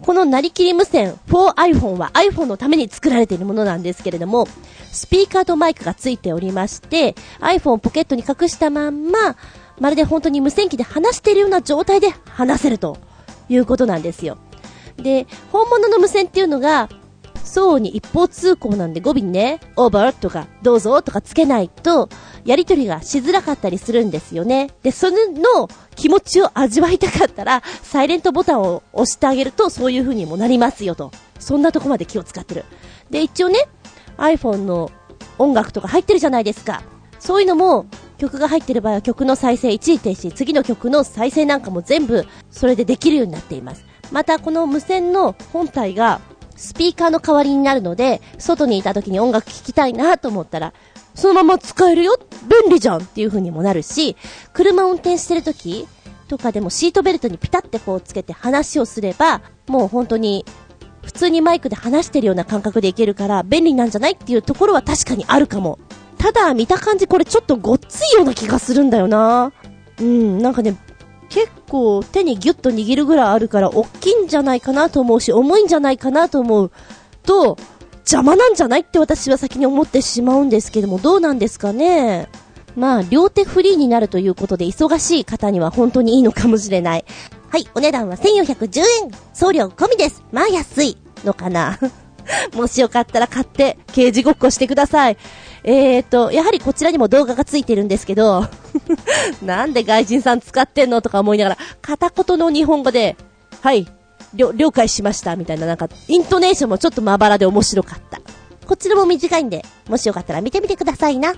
このなりきり無線 for iPhone は iPhone のために作られているものなんですけれども、スピーカーとマイクがついておりまして、iPhone をポケットに隠したまんま、まるで本当に無線機で話しているような状態で話せるということなんですよ。で、本物の無線っていうのが、相に一方通行なんで語尾にね、オーバーとか、どうぞとかつけないと、やりとりがしづらかったりするんですよね。で、その気持ちを味わいたかったら、サイレントボタンを押してあげると、そういう風にもなりますよと。そんなとこまで気を使ってる。で、一応ね、iPhone の音楽とか入ってるじゃないですか。そういうのも、曲が入ってる場合は曲の再生一時停止、次の曲の再生なんかも全部、それでできるようになっています。また、この無線の本体が、スピーカーの代わりになるので、外にいた時に音楽聴きたいなと思ったら、そのまま使えるよ便利じゃんっていう風にもなるし、車運転してる時とかでもシートベルトにピタってこうつけて話をすれば、もう本当に普通にマイクで話してるような感覚でいけるから便利なんじゃないっていうところは確かにあるかも。ただ見た感じこれちょっとごっついような気がするんだよな。うん、なんかね、結構手にギュッと握るぐらいあるから大きいんじゃないかなと思うし、重いんじゃないかなと思うと、邪魔なんじゃないって私は先に思ってしまうんですけども、どうなんですかねまあ、両手フリーになるということで忙しい方には本当にいいのかもしれない。はい、お値段は1410円。送料込みです。まあ安いのかな。もしよかったら買って刑事ごっこしてください。えーと、やはりこちらにも動画がついてるんですけど、なんで外人さん使ってんのとか思いながら、片言の日本語で、はい、了解しました、みたいななんか、イントネーションもちょっとまばらで面白かった。こちらも短いんで、もしよかったら見てみてくださいな。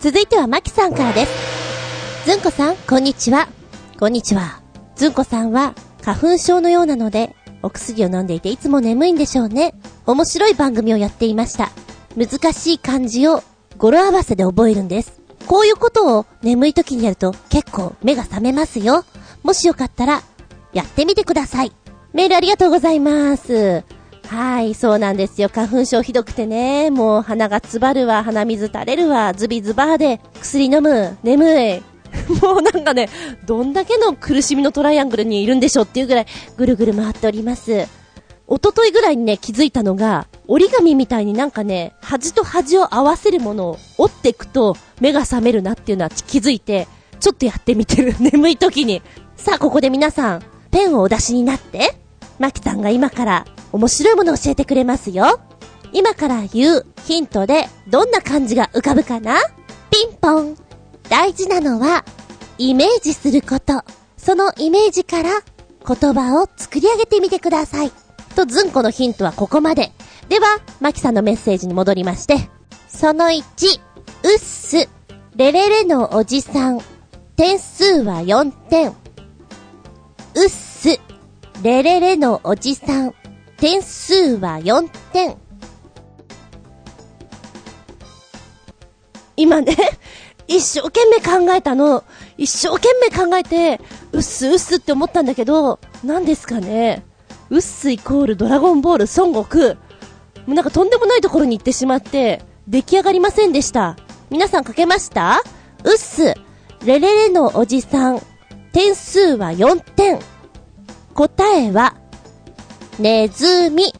続いてはマキさんからです。ずんこさん、こんにちは。こんにちは。ずんこさんは花粉症のようなので、お薬を飲んでいていつも眠いんでしょうね。面白い番組をやっていました。難しい漢字を語呂合わせで覚えるんです。こういうことを眠い時にやると結構目が覚めますよ。もしよかったら、やってみてください。メールありがとうございます。はい、そうなんですよ。花粉症ひどくてね、もう鼻が詰まるわ、鼻水垂れるわ、ズビズバーで、薬飲む、眠い、もうなんかね、どんだけの苦しみのトライアングルにいるんでしょうっていうぐらいぐるぐる回っております。おとといぐらいにね、気づいたのが、折り紙みたいになんかね、端と端を合わせるものを折っていくと目が覚めるなっていうのは気づいて、ちょっとやってみてる。眠い時に。さあ、ここで皆さん、ペンをお出しになって、マキさんが今から面白いものを教えてくれますよ。今から言うヒントでどんな漢字が浮かぶかな？ピンポン。大事なのは、イメージすること。そのイメージから言葉を作り上げてみてください。と、ずんこのヒントはここまで。では、マキさんのメッセージに戻りまして。その1、うっす、レレレのおじさん。点数は4点。うっす、レレレのおじさん。点数は4点。今ね、一生懸命考えたの。一生懸命考えて、うっすうっすって思ったんだけど、何ですかね。うっすイコールドラゴンボール孫悟空。もうなんかとんでもないところに行ってしまって、出来上がりませんでした。皆さん書けました？うっす、レレレのおじさん。点数は4点。答えは、ネズミ。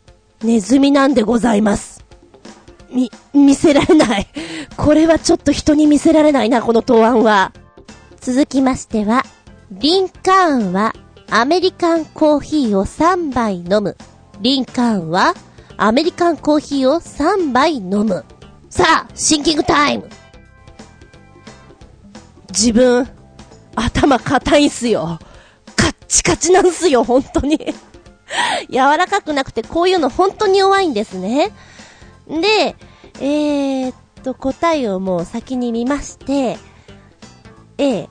ネズミなんでございます。み、見せられない。これはちょっと人に見せられないな、この答案は。続きましては、リンカーンはアメリカンコーヒーを3杯飲む。リンカーンはアメリカンコーヒーを3杯飲む。さあ、シンキングタイム自分、頭硬いんすよ。カッチカチなんすよ、本当に柔らかくなくてこういうの本当に弱いんですね。で、えー、っと、答えをもう先に見まして、え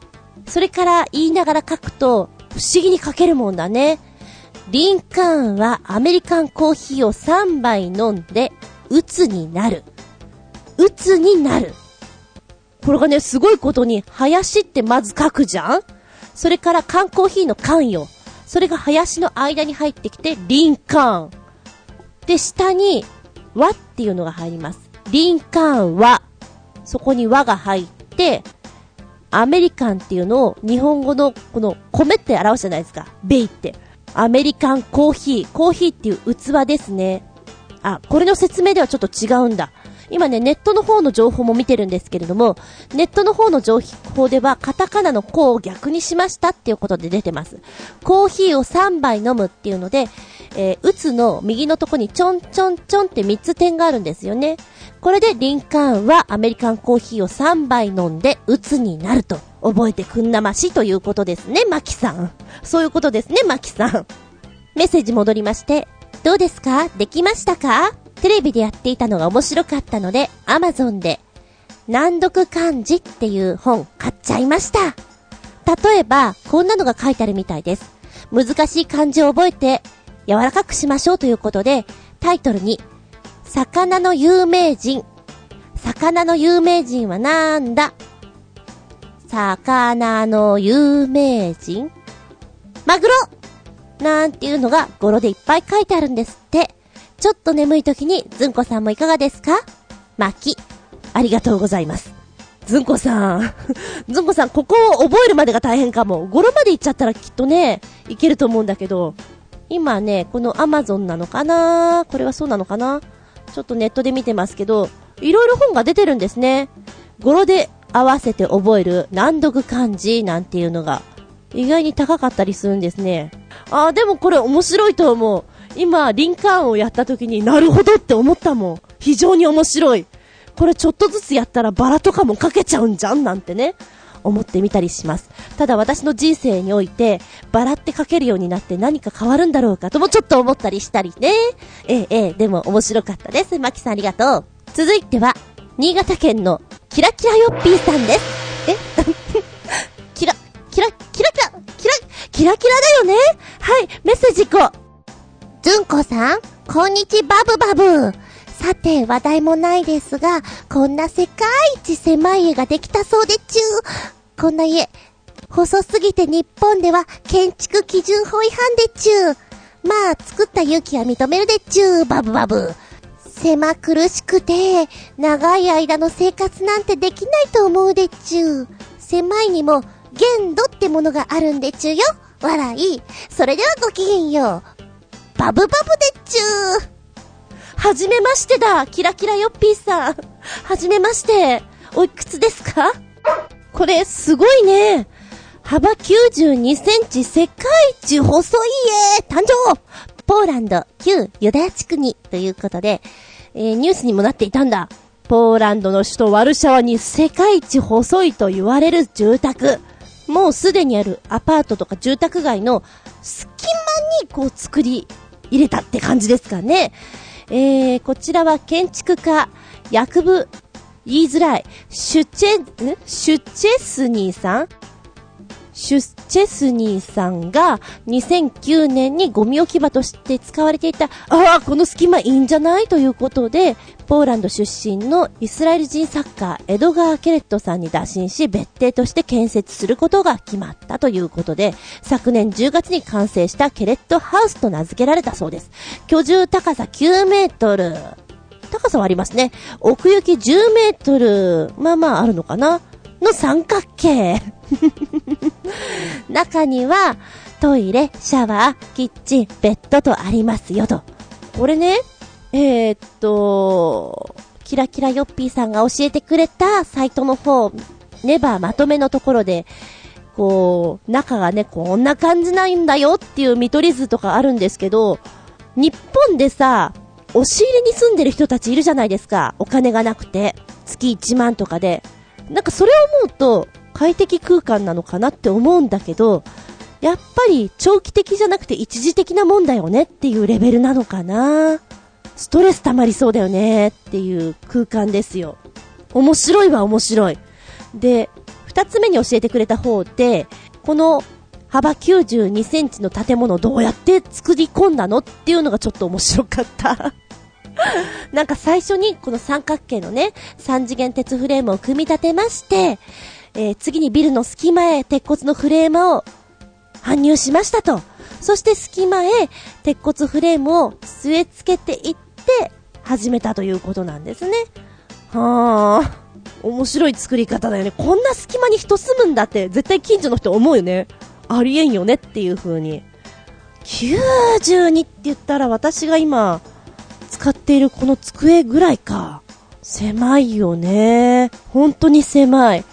それから言いながら書くと、不思議に書けるもんだね。リンカーンはアメリカンコーヒーを3杯飲んで、鬱になる。鬱になる。これがね、すごいことに、林ってまず書くじゃんそれから缶コーヒーの缶よ。それが林の間に入ってきて、リンカーン。で、下に、和っていうのが入ります。リンカーン和。そこに和が入って、アメリカンっていうのを日本語のこの米って表すじゃないですか。ベイって。アメリカンコーヒー。コーヒーっていう器ですね。あ、これの説明ではちょっと違うんだ。今ね、ネットの方の情報も見てるんですけれども、ネットの方の情報では、カタカナのコを逆にしましたっていうことで出てます。コーヒーを3杯飲むっていうので、えー、うつの右のとこにちょんちょんちょんって3つ点があるんですよね。これでリンカーンはアメリカンコーヒーを3杯飲んでうつになると覚えてくんなましということですね、マキさん。そういうことですね、マキさん。メッセージ戻りまして、どうですか？できましたか？テレビでやっていたのが面白かったので、アマゾンで、難読漢字っていう本買っちゃいました。例えば、こんなのが書いてあるみたいです。難しい漢字を覚えて、柔らかくしましょうということで、タイトルに、魚の有名人。魚の有名人はなんだ？魚の有名人？マグロなんていうのが語呂でいっぱい書いてあるんですって。ちょっと眠い時にずんこさんもいかがですか？巻き。ありがとうございます。ずんこさん。ずんこさん、ここを覚えるまでが大変かも。語呂まで行っちゃったらきっとね、いけると思うんだけど、今ね、このアマゾンなのかな？これはそうなのかな？ちょっとネットで見てますけど、いろいろ本が出てるんですね。語呂で合わせて覚える難読漢字なんていうのが、意外に高かったりするんですね。あー、でもこれ面白いと思う。今、リンカーンをやった時になるほどって思ったもん。非常に面白い。これちょっとずつやったらバラとかもかけちゃうんじゃんなんてね。思ってみたりします。ただ私の人生において、バラって書けるようになって何か変わるんだろうかともちょっと思ったりしたりね。ええ、ええ、でも面白かったです。マキさんありがとう。続いては、新潟県のキラキラヨッピーさんです。え？キラ、キラ、キラキラ、キラ、キラキラだよね？はい、メッセージ行こう。ずんこさん、こんにちバブバブ。さて、話題もないですが、こんな世界一狭い家ができたそうでちゅう。こんな家、細すぎて日本では建築基準法違反でちゅう。まあ、作った勇気は認めるでちゅう、バブバブ。狭苦しくて、長い間の生活なんてできないと思うでちゅう。狭いにも、限度ってものがあるんでちゅうよ。笑い。それではごきげんよう。バブバブでっちゅう。はじめましてだキラキラヨッピーさん。はじめまして。おいくつですか？これ、すごいね。幅92センチ世界一細い家誕生ポーランド旧ユダヤ地区にということで、えー、ニュースにもなっていたんだ。ポーランドの首都ワルシャワに世界一細いと言われる住宅。もうすでにあるアパートとか住宅街の隙間にこう作り入れたって感じですかね。えー、こちらは建築家、薬部、言いづらい、シュチェ、シュチェスニーさん？シュチェスニーさんが2009年にゴミ置き場として使われていた、ああ、この隙間いいんじゃない？ということで、ポーランド出身のイスラエル人作家、エドガー・ケレットさんに打診し、別邸として建設することが決まったということで、昨年10月に完成したケレットハウスと名付けられたそうです。居住高さ9メートル。高さはありますね。奥行き10メートル。まあまああるのかなの三角形。中には、トイレ、シャワー、キッチン、ベッドとありますよと。これね、えー、っと、キラキラヨッピーさんが教えてくれたサイトの方、ネバーまとめのところで、こう、中がね、こんな感じなんだよっていう見取り図とかあるんですけど、日本でさ、押し入れに住んでる人たちいるじゃないですか。お金がなくて。月1万とかで。なんかそれを思うと、快適空間なのかなって思うんだけど、やっぱり長期的じゃなくて一時的なもんだよねっていうレベルなのかな。ストレス溜まりそうだよねっていう空間ですよ。面白いは面白い。で、二つ目に教えてくれた方で、この幅92センチの建物どうやって作り込んだのっていうのがちょっと面白かった なんか最初にこの三角形のね、三次元鉄フレームを組み立てまして、えー、次にビルの隙間へ鉄骨のフレームを搬入しましたと。そして隙間へ鉄骨フレームを据え付けていって始めたということなんですね。はあ。面白い作り方だよね。こんな隙間に人住むんだって絶対近所の人思うよね。ありえんよねっていう風に。92って言ったら私が今使っているこの机ぐらいか。狭いよね。本当に狭い。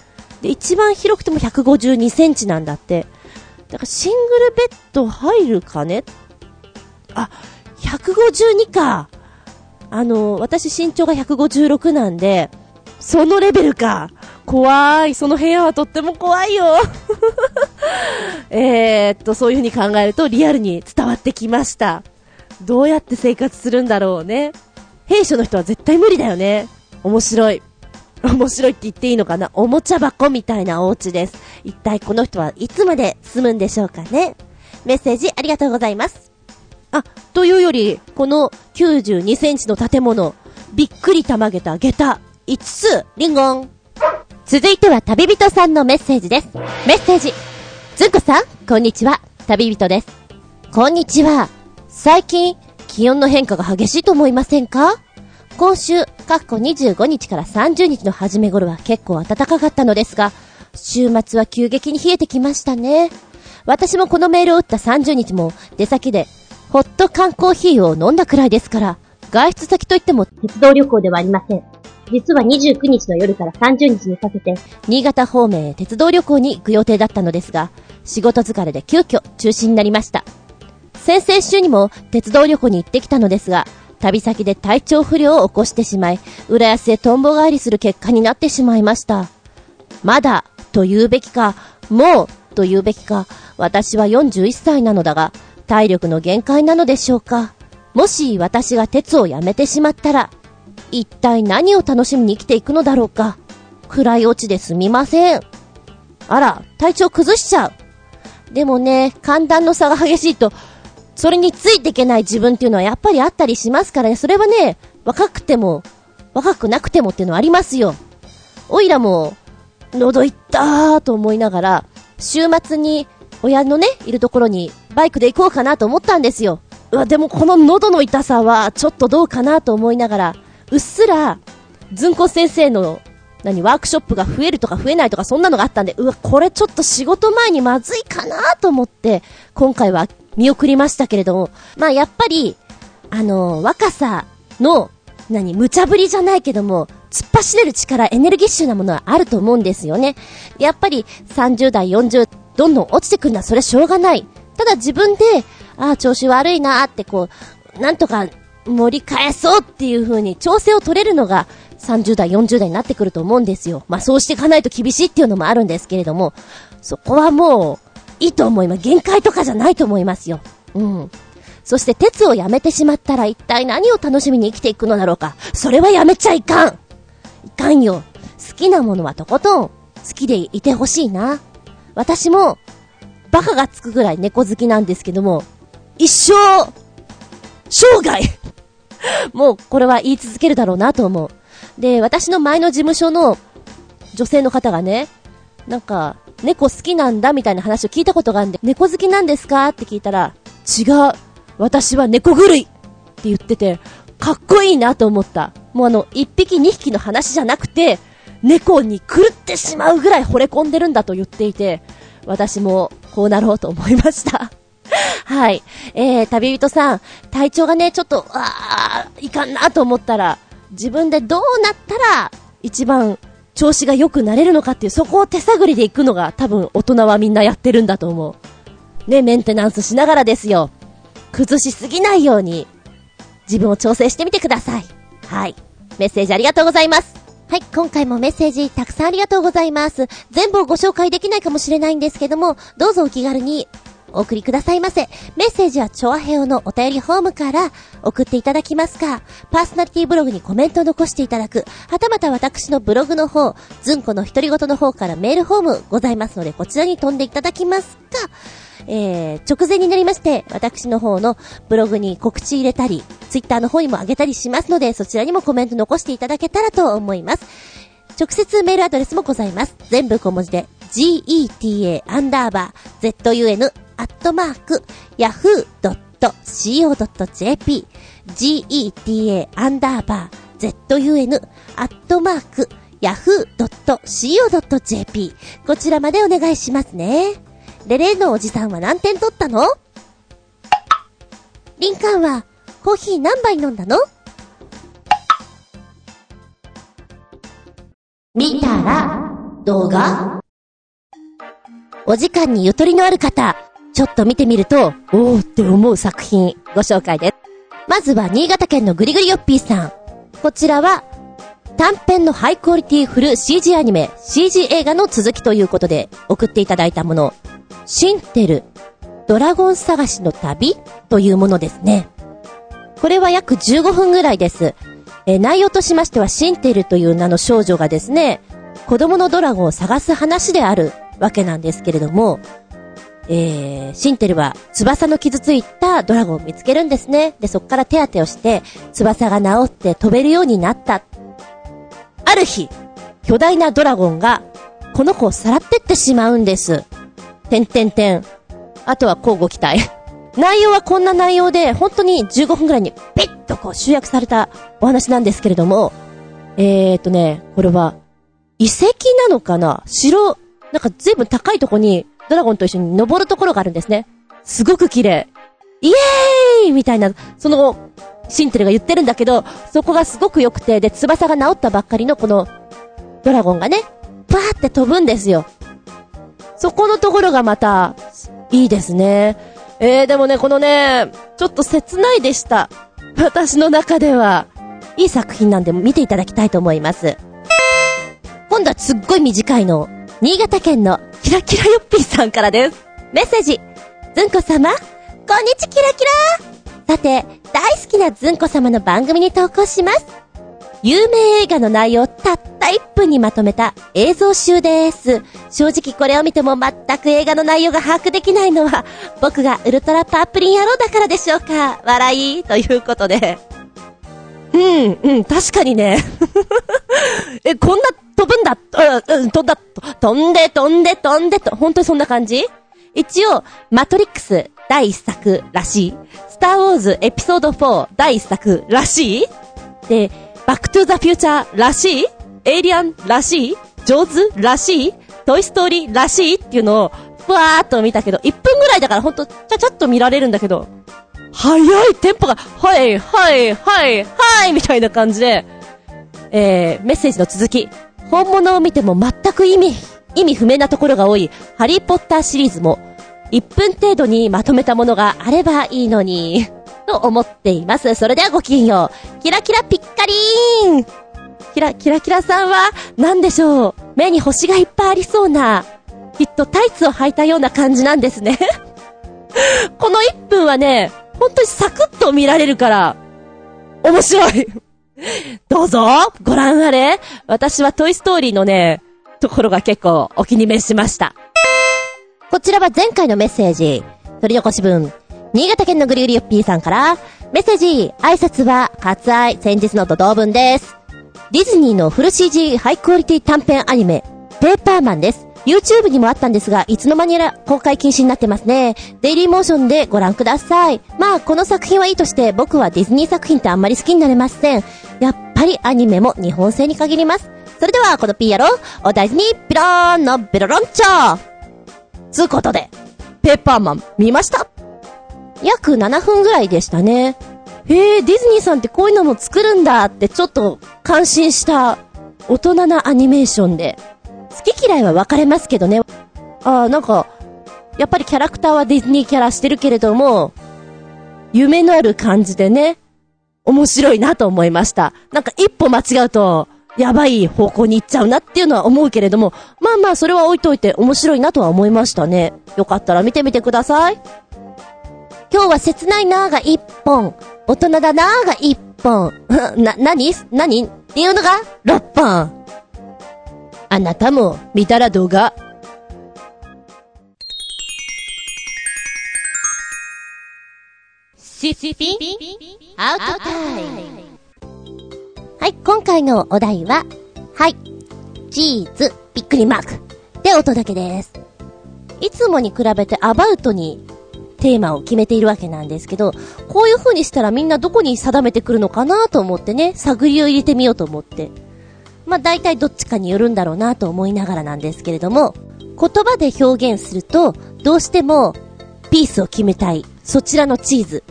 で、一番広くても152センチなんだって。だからシングルベッド入るかね？あ、152か。あの、私身長が156なんで、そのレベルか。怖い。その部屋はとっても怖いよ。えっと、そういう風に考えるとリアルに伝わってきました。どうやって生活するんだろうね。兵所の人は絶対無理だよね。面白い。面白いって言っていいのかなおもちゃ箱みたいなお家です。一体この人はいつまで住むんでしょうかねメッセージありがとうございます。あ、というより、この92センチの建物、びっくりたまげた下駄、5つ、リンゴン。続いては旅人さんのメッセージです。メッセージ。ずんこさん、こんにちは。旅人です。こんにちは。最近、気温の変化が激しいと思いませんか？今週、かっこ25日から30日の初め頃は結構暖かかったのですが、週末は急激に冷えてきましたね。私もこのメールを打った30日も出先でホット缶コーヒーを飲んだくらいですから、外出先といっても鉄道旅行ではありません。実は29日の夜から30日にかけて、新潟方面へ鉄道旅行に行く予定だったのですが、仕事疲れで急遽中止になりました。先々週にも鉄道旅行に行ってきたのですが、旅先で体調不良を起こしてしまい、浦安へトンボ帰りする結果になってしまいました。まだ、と言うべきか、もう、と言うべきか、私は41歳なのだが、体力の限界なのでしょうか。もし私が鉄をやめてしまったら、一体何を楽しみに生きていくのだろうか。暗いオチですみません。あら、体調崩しちゃう。でもね、寒暖の差が激しいと、それについていけない自分っていうのはやっぱりあったりしますからね。それはね、若くても、若くなくてもっていうのはありますよ。おいらも、喉いったーと思いながら、週末に親のね、いるところにバイクで行こうかなと思ったんですよ。うわ、でもこの喉の痛さはちょっとどうかなと思いながら、うっすら、ずんこ先生の、何、ワークショップが増えるとか増えないとかそんなのがあったんで、うわ、これちょっと仕事前にまずいかなと思って、今回は見送りましたけれども、まあやっぱり、あの、若さの、何、無茶ぶりじゃないけども、突っ走れる力、エネルギッシュなものはあると思うんですよね。やっぱり30代、40、どんどん落ちてくるのはそれはしょうがない。ただ自分で、ああ、調子悪いなーってこう、なんとか盛り返そうっていう風に調整を取れるのが30代、40代になってくると思うんですよ。まあそうしていかないと厳しいっていうのもあるんですけれども、そこはもう、いいと思います。限界とかじゃないと思いますよ。うん。そして鉄をやめてしまったら一体何を楽しみに生きていくのだろうか。それはやめちゃいかんいかんよ。好きなものはとことん好きでいてほしいな。私も、バカがつくぐらい猫好きなんですけども、一生、生涯 もうこれは言い続けるだろうなと思う。で、私の前の事務所の女性の方がね、なんか、猫好きなんだみたいな話を聞いたことがあるんで、猫好きなんですかって聞いたら、違う。私は猫狂いって言ってて、かっこいいなと思った。もうあの、一匹二匹の話じゃなくて、猫に狂ってしまうぐらい惚れ込んでるんだと言っていて、私もこうなろうと思いました。はい。えー、旅人さん、体調がね、ちょっと、あー、いかんなと思ったら、自分でどうなったら、一番調子が良くなれるのかっていう、そこを手探りで行くのが多分大人はみんなやってるんだと思う。ね、メンテナンスしながらですよ。崩しすぎないように、自分を調整してみてください。はい。メッセージありがとうございます。はい、今回もメッセージたくさんありがとうございます。全部をご紹介できないかもしれないんですけども、どうぞお気軽にお送りくださいませ。メッセージはチョアヘオのお便りホームから送っていただきますか、パーソナリティブログにコメントを残していただく、はたまた私のブログの方、ズンコの独り言の方からメールホームございますので、こちらに飛んでいただきますか、えー、直前になりまして、私の方のブログに告知入れたり、ツイッターの方にも上げたりしますので、そちらにもコメント残していただけたらと思います。直接メールアドレスもございます。全部小文字で、geta アンダーバー zun アットマーク yahoo.co.jp geta アンダーバー zun アットマーク yahoo.co.jp こちらまでお願いしますね。レレのおじさんは何点取ったの？リンカーンはコーヒー何杯飲んだの？見たら動画？お時間にゆとりのある方、ちょっと見てみると、おーって思う作品、ご紹介です。まずは、新潟県のぐりぐりよっぴーさん。こちらは、短編のハイクオリティフル CG アニメ、CG 映画の続きということで送っていただいたもの、シンテル、ドラゴン探しの旅というものですね。これは約15分ぐらいです。え内容としましてはシンテルという名の少女がですね、子供のドラゴンを探す話であるわけなんですけれども、えー、シンテルは翼の傷ついたドラゴンを見つけるんですね。で、そこから手当てをして、翼が治って飛べるようになった。ある日、巨大なドラゴンが、この子をさらってってしまうんです。てんてんてん。あとは交互期待。内容はこんな内容で、本当に15分くらいにピッとこう集約されたお話なんですけれども、えーとね、これは、遺跡なのかな？城、なんか随分高いとこにドラゴンと一緒に登るところがあるんですね。すごく綺麗。イエーイみたいな、その、シンテルが言ってるんだけど、そこがすごく良くて、で、翼が治ったばっかりのこの、ドラゴンがね、バーって飛ぶんですよ。そこのところがまた、いいですね。えー、でもね、このね、ちょっと切ないでした。私の中では、いい作品なんで見ていただきたいと思います。今度はすっごい短いの。新潟県のキラキラヨッピーさんからです。メッセージ。ずんこ様、こんにちキラキラさて、大好きなずんこ様の番組に投稿します。有名映画の内容をたった1分にまとめた映像集です。正直これを見ても全く映画の内容が把握できないのは、僕がウルトラパープリン野郎だからでしょうか。笑い、ということで。うん、うん、確かにね。え、こんな飛ぶんだ、うん、うん、飛んだ、飛んで、飛んで、飛んで。と、本当にそんな感じ？一応、マトリックス第一作らしい。スターウォーズエピソード4第一作らしい。で、バックトゥーザフューチャーらしい。エイリアンらしい。ジョーズらしい。トイストーリーらしいっていうのを、ふわーっと見たけど、1分ぐらいだからほんと、ちゃちゃっと見られるんだけど、早い！テンポが、はい、はい、はい、はいみたいな感じで、えー、メッセージの続き。本物を見ても全く意味、意味不明なところが多い、ハリーポッターシリーズも、1分程度にまとめたものがあればいいのに。と思っています。それではごきげんよう。キラキラピッカリーンキラ、キラキラさんは、何でしょう？目に星がいっぱいありそうな、きっとタイツを履いたような感じなんですね。この1分はね、本当にサクッと見られるから、面白い。どうぞ、ご覧あれ。私はトイストーリーのね、ところが結構お気に召しました。こちらは前回のメッセージ。取り残し分、新潟県のぐりぐりよっぴーさんから、メッセージ、挨拶は、割愛、先日のドド文です。ディズニーのフル CG ハイクオリティ短編アニメ、ペーパーマンです。YouTube にもあったんですが、いつの間にやら公開禁止になってますね。デイリーモーションでご覧ください。まあ、この作品はいいとして、僕はディズニー作品ってあんまり好きになれません。やっぱりアニメも日本製に限ります。それでは、この P やろお大事に、ピローンのベロロンチョーつうことで、ペーパーマン見ました？約7分ぐらいでしたね。へえ、ディズニーさんってこういうのも作るんだってちょっと感心した大人なアニメーションで。好き嫌いは分かれますけどね。ああ、なんか、やっぱりキャラクターはディズニーキャラしてるけれども、夢のある感じでね、面白いなと思いました。なんか一歩間違うと、やばい方向に行っちゃうなっていうのは思うけれども、まあまあそれは置いといて面白いなとは思いましたね。よかったら見てみてください。今日は切ないなーが一本、大人だなーが一本、な、なになにっていうのが六本。あなたも見たら動画。シッピンアウトタイム。はい、今回のお題は、はい、チーズ、びっくりマークでお届けです。いつもに比べてアバウトにテーマを決めているわけなんですけど、こういう風にしたらみんなどこに定めてくるのかなと思ってね、探りを入れてみようと思って。まあ大体どっちかによるんだろうなと思いながらなんですけれども、言葉で表現すると、どうしても、ピースを決めたい、そちらのチーズ。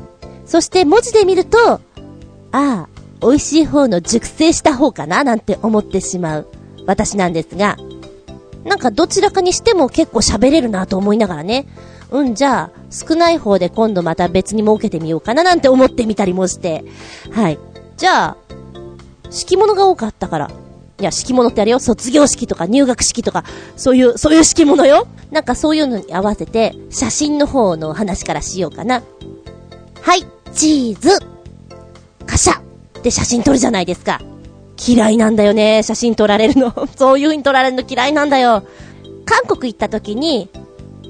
そして文字で見ると、ああ、美味しい方の熟成した方かななんて思ってしまう私なんですが、なんかどちらかにしても結構喋れるなと思いながらね、うん、じゃあ、少ない方で今度また別に設けてみようかななんて思ってみたりもして。はい。じゃあ、式物が多かったから。いや、式物ってあれよ。卒業式とか入学式とか、そういう、そういう式物よ。なんかそういうのに合わせて、写真の方の話からしようかな。はい、チーズ。カシャって写真撮るじゃないですか。嫌いなんだよね、写真撮られるの。そういう風に撮られるの嫌いなんだよ。韓国行った時に、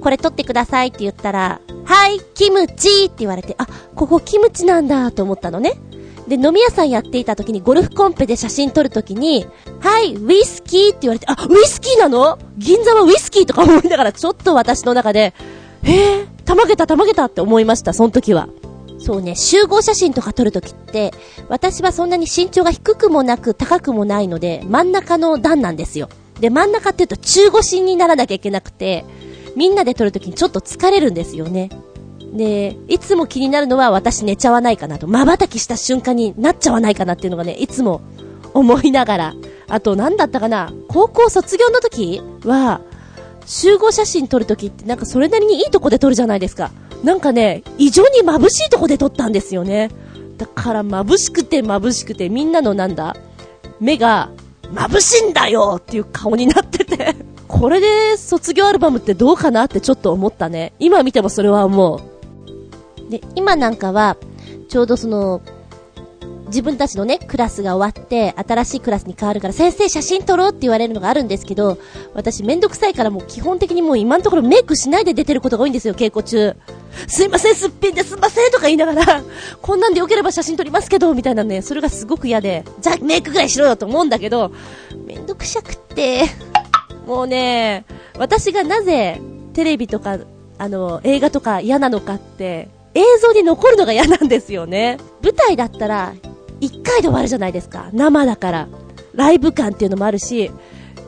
これ撮ってくださいって言ったら、はい、キムチって言われて、あ、ここキムチなんだと思ったのね。で、飲み屋さんやっていた時にゴルフコンペで写真撮る時に、はい、ウイスキーって言われて、あ、ウイスキーなの？銀座はウイスキーとか思いながら、ちょっと私の中で、えー、たまげたたまげたって思いました、その時は。そうね、集合写真とか撮るときって、私はそんなに身長が低くもなく高くもないので、真ん中の段なんですよ。で、真ん中って言うと中腰にならなきゃいけなくて、みんなで撮るときにちょっと疲れるんですよね。で、いつも気になるのは私寝ちゃわないかなと、瞬きした瞬間になっちゃわないかなっていうのがね、いつも思いながら。あと、なんだったかな、高校卒業の時は、集合写真撮るときってなんかそれなりにいいとこで撮るじゃないですか。なんかね、異常に眩しいとこで撮ったんですよね。だから眩しくて眩しくてみんなのなんだ、目が眩しいんだよっていう顔になっててこれで卒業アルバムってどうかなってちょっと思ったね。今見てもそれは思う。で、今なんかは、ちょうどその、自分たちのね、クラスが終わって、新しいクラスに変わるから、先生写真撮ろうって言われるのがあるんですけど、私めんどくさいからもう基本的にもう今のところメイクしないで出てることが多いんですよ、稽古中。すいません、すっぴんですいませんとか言いながら、こんなんでよければ写真撮りますけど、みたいなね、それがすごく嫌で、じゃあメイクぐらいしろよと思うんだけど、めんどくさくって、もうね、私がなぜテレビとか、あの、映画とか嫌なのかって、映像に残るのが嫌なんですよね。舞台だったら、一回で終わるじゃないですか。生だから。ライブ感っていうのもあるし、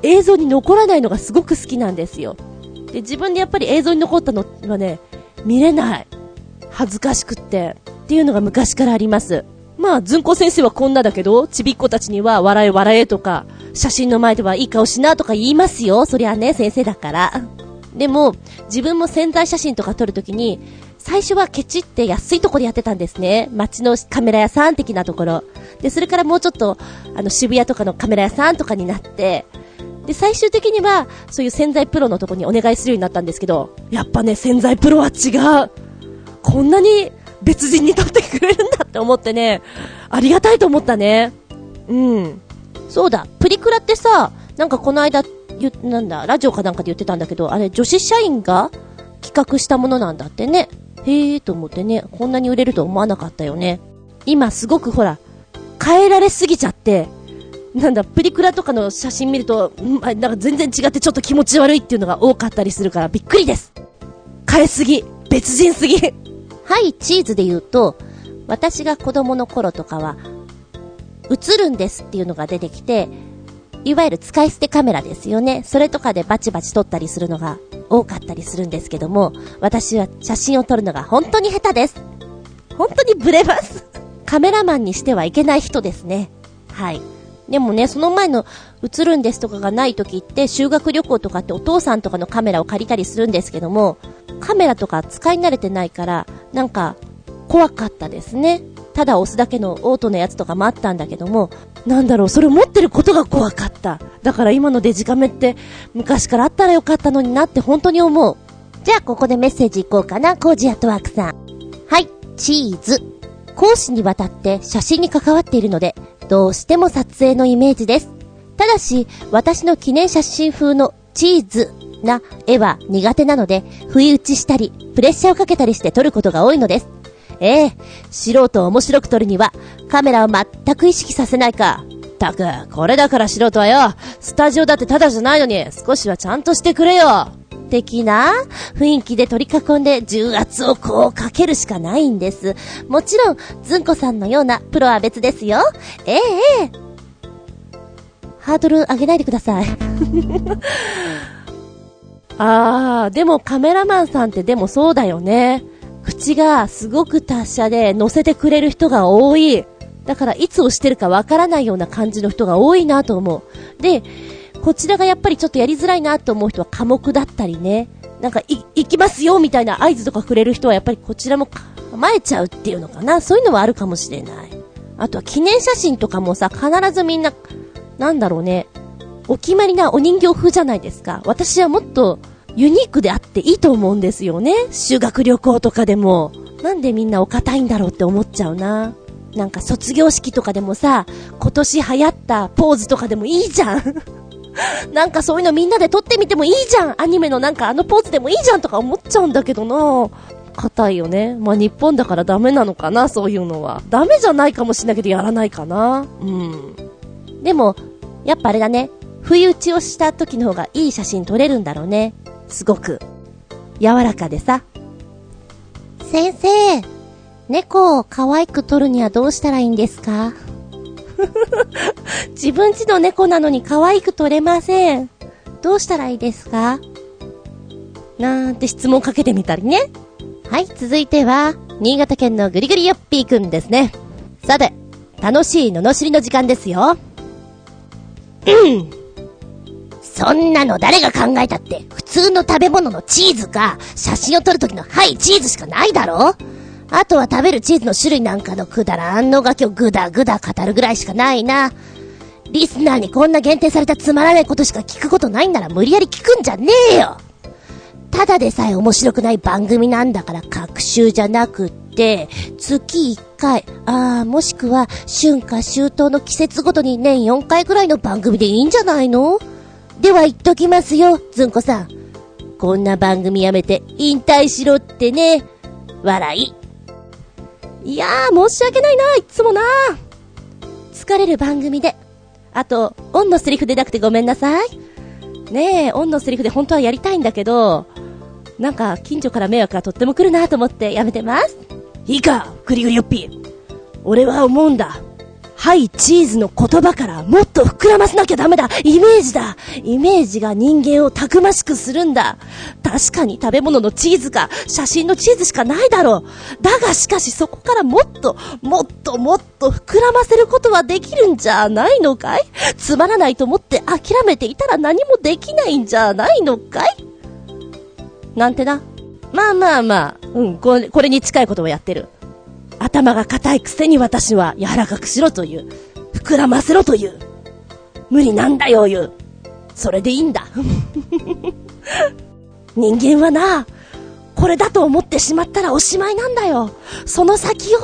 映像に残らないのがすごく好きなんですよ。で、自分でやっぱり映像に残ったのはね、見れない。恥ずかしくって。っていうのが昔からあります。まあ、ずんこ先生はこんなだけど、ちびっ子たちには笑え笑えとか、写真の前ではいい顔しなとか言いますよ。そりゃね、先生だから。でも、自分も潜在写真とか撮るときに、最初はケチって安いとこでやってたんですね。街のカメラ屋さん的なところ。で、それからもうちょっと、あの、渋谷とかのカメラ屋さんとかになって、で、最終的には、そういう潜在プロのとこにお願いするようになったんですけど、やっぱね、潜在プロは違う。こんなに別人に撮ってくれるんだって思ってね、ありがたいと思ったね。うん。そうだ、プリクラってさ、なんかこの間、なんだ、ラジオかなんかで言ってたんだけど、あれ、女子社員が企画したものなんだってね。へえーと思ってね、こんなに売れると思わなかったよね。今すごくほら、変えられすぎちゃって、なんだ、プリクラとかの写真見ると、なんか全然違ってちょっと気持ち悪いっていうのが多かったりするからびっくりです。変えすぎ。別人すぎ。はい、チーズで言うと、私が子供の頃とかは、映るんですっていうのが出てきて、いわゆる使い捨てカメラですよね。それとかでバチバチ撮ったりするのが多かったりするんですけども、私は写真を撮るのが本当に下手です。本当にブレます。カメラマンにしてはいけない人ですね。はい。でもね、その前の映るんですとかがない時って修学旅行とかってお父さんとかのカメラを借りたりするんですけども、カメラとか使い慣れてないから、なんか怖かったですね。ただ押すだけのオートのやつとかもあったんだけども、なんだろう、それ持ってることが怖かった。だから今のデジカメって昔からあったらよかったのになって本当に思う。じゃあここでメッセージいこうかな、コージアットワークさん。はい、チーズ。講師にわたって写真に関わっているので、どうしても撮影のイメージです。ただし、私の記念写真風のチーズな絵は苦手なので、不意打ちしたり、プレッシャーをかけたりして撮ることが多いのです。ええ素人を面白く撮るには、カメラを全く意識させないか。たく、これだから素人はよ、スタジオだってただじゃないのに、少しはちゃんとしてくれよ。的な雰囲気で取り囲んで重圧をこうかけるしかないんです。もちろん、ずんこさんのようなプロは別ですよ。ええええ。ハードル上げないでください。あー、でもカメラマンさんってでもそうだよね。口がすごく達者で乗せてくれる人が多い。だからいつ押してるかわからないような感じの人が多いなと思う。で、こちらがやっぱりちょっとやりづらいなと思う人は科目だったりね。なんか、行きますよみたいな合図とかくれる人はやっぱりこちらも構えちゃうっていうのかな。そういうのはあるかもしれない。あとは記念写真とかもさ、必ずみんな、なんだろうね。お決まりなお人形風じゃないですか。私はもっとユニークであっていいと思うんですよね。修学旅行とかでも。なんでみんなお堅いんだろうって思っちゃうな。なんか卒業式とかでもさ、今年流行ったポーズとかでもいいじゃん。なんかそういうのみんなで撮ってみてもいいじゃんアニメのなんかあのポーズでもいいじゃんとか思っちゃうんだけどな硬いよね。まあ日本だからダメなのかな、そういうのは。ダメじゃないかもしれないけどやらないかな。うん。でも、やっぱあれだね。不意打ちをした時の方がいい写真撮れるんだろうね。すごく。柔らかでさ。先生、猫を可愛く撮るにはどうしたらいいんですか？自分ちの猫なのに可愛く撮れません。どうしたらいいですか？なんて質問かけてみたりね。はい、続いては、新潟県のぐりぐりよっぴーくんですね。さて、楽しい罵りの時間ですよ。うん。そんなの誰が考えたって、普通の食べ物のチーズか、写真を撮るときのはいチーズしかないだろ？あとは食べるチーズの種類なんかのくだらんのが今日ぐだぐだ語るぐらいしかないな。リスナーにこんな限定されたつまらないことしか聞くことないんなら無理やり聞くんじゃねえよ。ただでさえ面白くない番組なんだから各週じゃなくって、月1回、ああ、もしくは春夏秋冬の季節ごとに年4回くらいの番組でいいんじゃないの？では言っときますよ、ずんこさん。こんな番組やめて引退しろってね。笑い。いやー、申し訳ないな、いつもな。疲れる番組で。あと、オンのセリフでなくてごめんなさい。ねえ、オンのセリフで本当はやりたいんだけど、なんか近所から迷惑がとっても来るなと思ってやめてます。いいか、グリグリよっぴ。俺は思うんだ。はい、チーズの言葉からもっと膨らませなきゃダメだ。イメージだ。イメージが人間をたくましくするんだ。確かに食べ物のチーズか、写真のチーズしかないだろう。だがしかしそこからもっと、もっともっと膨らませることはできるんじゃないのかい？つまらないと思って諦めていたら何もできないんじゃないのかい？なんてな。まあまあまあ、うん、これ、これに近いことをやってる。頭が硬いくせに私は柔らかくしろという。膨らませろという。無理なんだよ、言う。それでいいんだ。人間はな、これだと思ってしまったらおしまいなんだよ。その先を、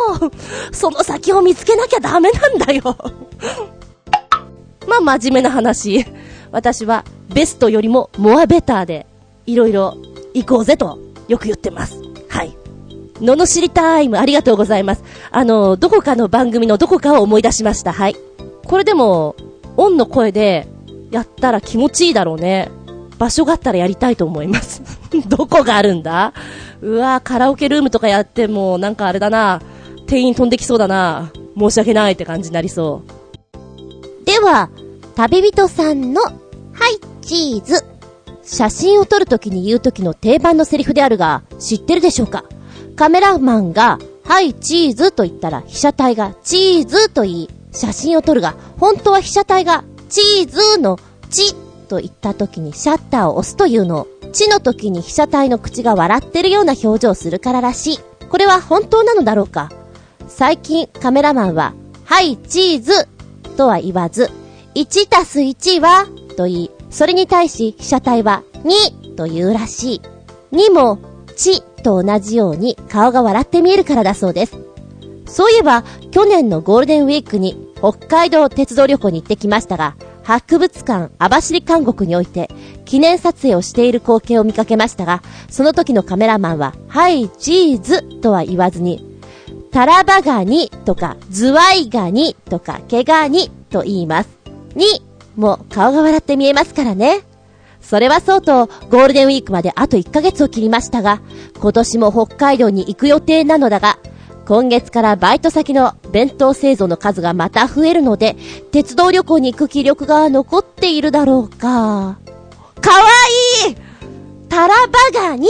その先を見つけなきゃダメなんだよ。まあ真面目な話。私はベストよりもモアベターで、いろいろ行こうぜと、よく言ってます。ののしりタイム、ありがとうございます。あの、どこかの番組のどこかを思い出しました。はい。これでも、オンの声で、やったら気持ちいいだろうね。場所があったらやりたいと思います。どこがあるんだ？うわカラオケルームとかやっても、なんかあれだな。店員飛んできそうだな。申し訳ないって感じになりそう。では、旅人さんの、はい、チーズ。写真を撮るときに言うときの定番のセリフであるが、知ってるでしょうか？カメラマンが、はい、チーズと言ったら、被写体が、チーズと言い、写真を撮るが、本当は被写体が、チーズの、チと言った時にシャッターを押すというのを、チの時に被写体の口が笑ってるような表情をするかららしい。これは本当なのだろうか最近カメラマンは、はい、チーズとは言わず、1たす1はと言い、それに対し被写体は2と言うらしい。2も、チと同じように顔が笑って見えるからだそうです。そういえば、去年のゴールデンウィークに北海道鉄道旅行に行ってきましたが、博物館網走監獄において記念撮影をしている光景を見かけましたが、その時のカメラマンは、はい、チーズとは言わずに、タラバガニとか、ズワイガニとか、ケガニと言います。に、もう顔が笑って見えますからね。それはそうと、ゴールデンウィークまであと1ヶ月を切りましたが、今年も北海道に行く予定なのだが、今月からバイト先の弁当製造の数がまた増えるので、鉄道旅行に行く気力が残っているだろうか。かわいい！タラバガニ！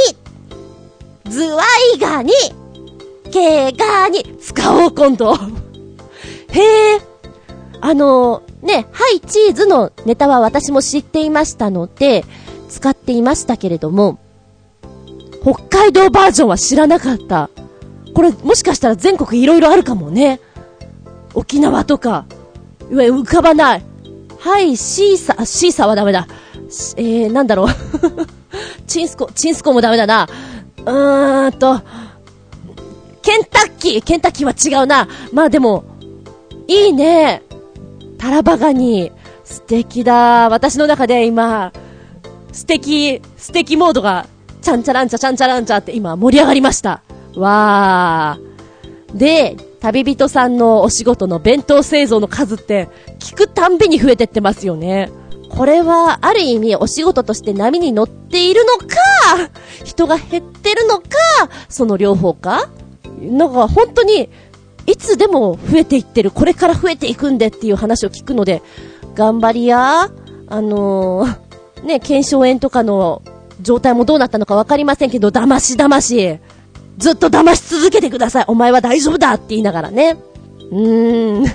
ズワイガニ！ケガニ！使おう今度。へえ。あのね、はい、チーズのネタは私も知っていましたので、使っていましたけれども、北海道バージョンは知らなかった。これ、もしかしたら全国いろいろあるかもね。沖縄とか、うわ、浮かばない。はい、シーサ、シーサはダメだ。えー、なんだろう。チンスコ、チンスコもダメだな。うーんと、ケンタッキー、ケンタッキーは違うな。まあでも、いいね。タラバガニ。素敵だ。私の中で今、素敵、素敵モードが、ちゃんちゃらんちゃちゃんちゃらんちゃって今盛り上がりました。わー。で、旅人さんのお仕事の弁当製造の数って、聞くたんびに増えてってますよね。これは、ある意味お仕事として波に乗っているのか、人が減ってるのか、その両方か？なんか本当に、いつでも増えていってる、これから増えていくんでっていう話を聞くので、頑張りや、あのー、ね、検証炎とかの状態もどうなったのかわかりませんけど、騙し騙し、ずっと騙し続けてください。お前は大丈夫だって言いながらね。うーん。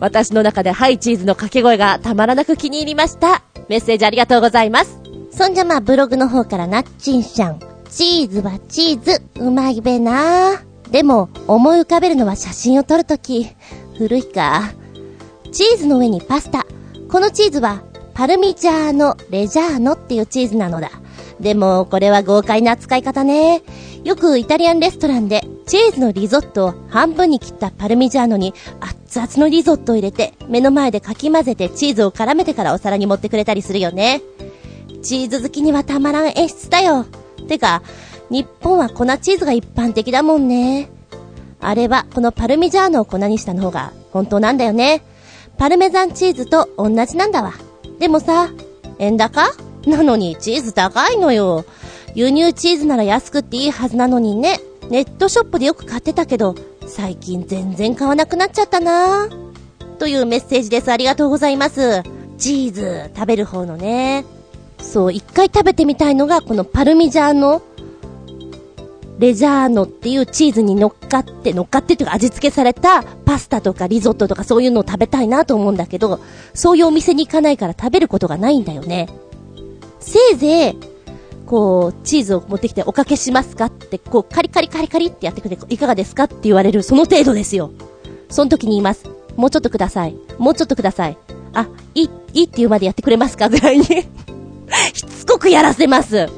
私の中でハイチーズの掛け声がたまらなく気に入りました。メッセージありがとうございます。そんじゃまあブログの方からなっちんしゃん。チーズはチーズ、うまいべなでも、思い浮かべるのは写真を撮るとき。古いか。チーズの上にパスタ。このチーズは、パルミジャーノ・レジャーノっていうチーズなのだ。でも、これは豪快な扱い方ね。よくイタリアンレストランで、チーズのリゾットを半分に切ったパルミジャーノに熱々のリゾットを入れて、目の前でかき混ぜてチーズを絡めてからお皿に持ってくれたりするよね。チーズ好きにはたまらん演出だよ。てか、日本は粉チーズが一般的だもんね。あれは、このパルミジャーノを粉にしたの方が本当なんだよね。パルメザンチーズと同じなんだわ。でもさ、円高？なのにチーズ高いのよ。輸入チーズなら安くっていいはずなのにね。ネットショップでよく買ってたけど、最近全然買わなくなっちゃったなというメッセージです。ありがとうございます。チーズ、食べる方のね。そう、一回食べてみたいのが、このパルミジャーノ、レジャーノっていうチーズに乗っかって、乗っかってっていうか味付けされたパスタとかリゾットとかそういうのを食べたいなと思うんだけど、そういうお店に行かないから食べることがないんだよね。せいぜい、こう、チーズを持ってきておかけしますかって、こう、カリカリカリカリってやってくれて、いかがですかって言われる、その程度ですよ。その時に言います。もうちょっとください。もうちょっとください。あ、いい、いいって言うまでやってくれますかぐらいに しつこくやらせます。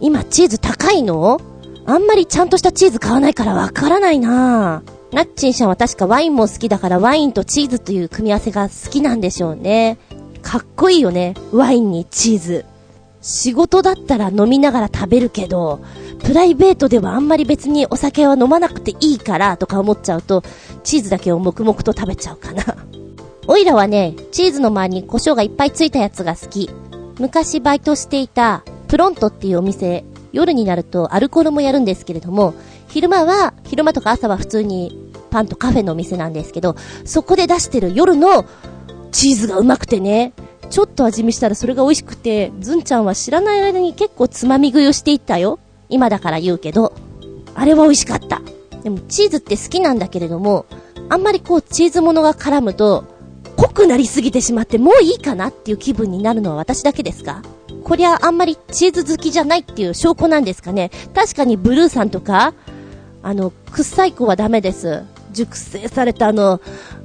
今、チーズ高いの？あんまりちゃんとしたチーズ買わないからわからないなナッチンシャンは確かワインも好きだからワインとチーズという組み合わせが好きなんでしょうね。かっこいいよね。ワインにチーズ。仕事だったら飲みながら食べるけど、プライベートではあんまり別にお酒は飲まなくていいからとか思っちゃうと、チーズだけを黙々と食べちゃうかな。オイラはね、チーズの周りに胡椒がいっぱいついたやつが好き。昔バイトしていた、プロントっていうお店、夜になるとアルコールもやるんですけれども、昼間は、昼間とか朝は普通にパンとカフェのお店なんですけど、そこで出してる夜のチーズがうまくてね、ちょっと味見したらそれが美味しくて、ずんちゃんは知らない間に結構つまみ食いをしていったよ。今だから言うけど、あれは美味しかった。でもチーズって好きなんだけれども、あんまりこうチーズものが絡むと、濃くなりすぎてしまってもういいかなっていう気分になるのは私だけですか？こりゃあんまりチーズ好きじゃないっていう証拠なんですかね。確かにブルーさんとか、あの、臭い子はダメです。熟成されたあの、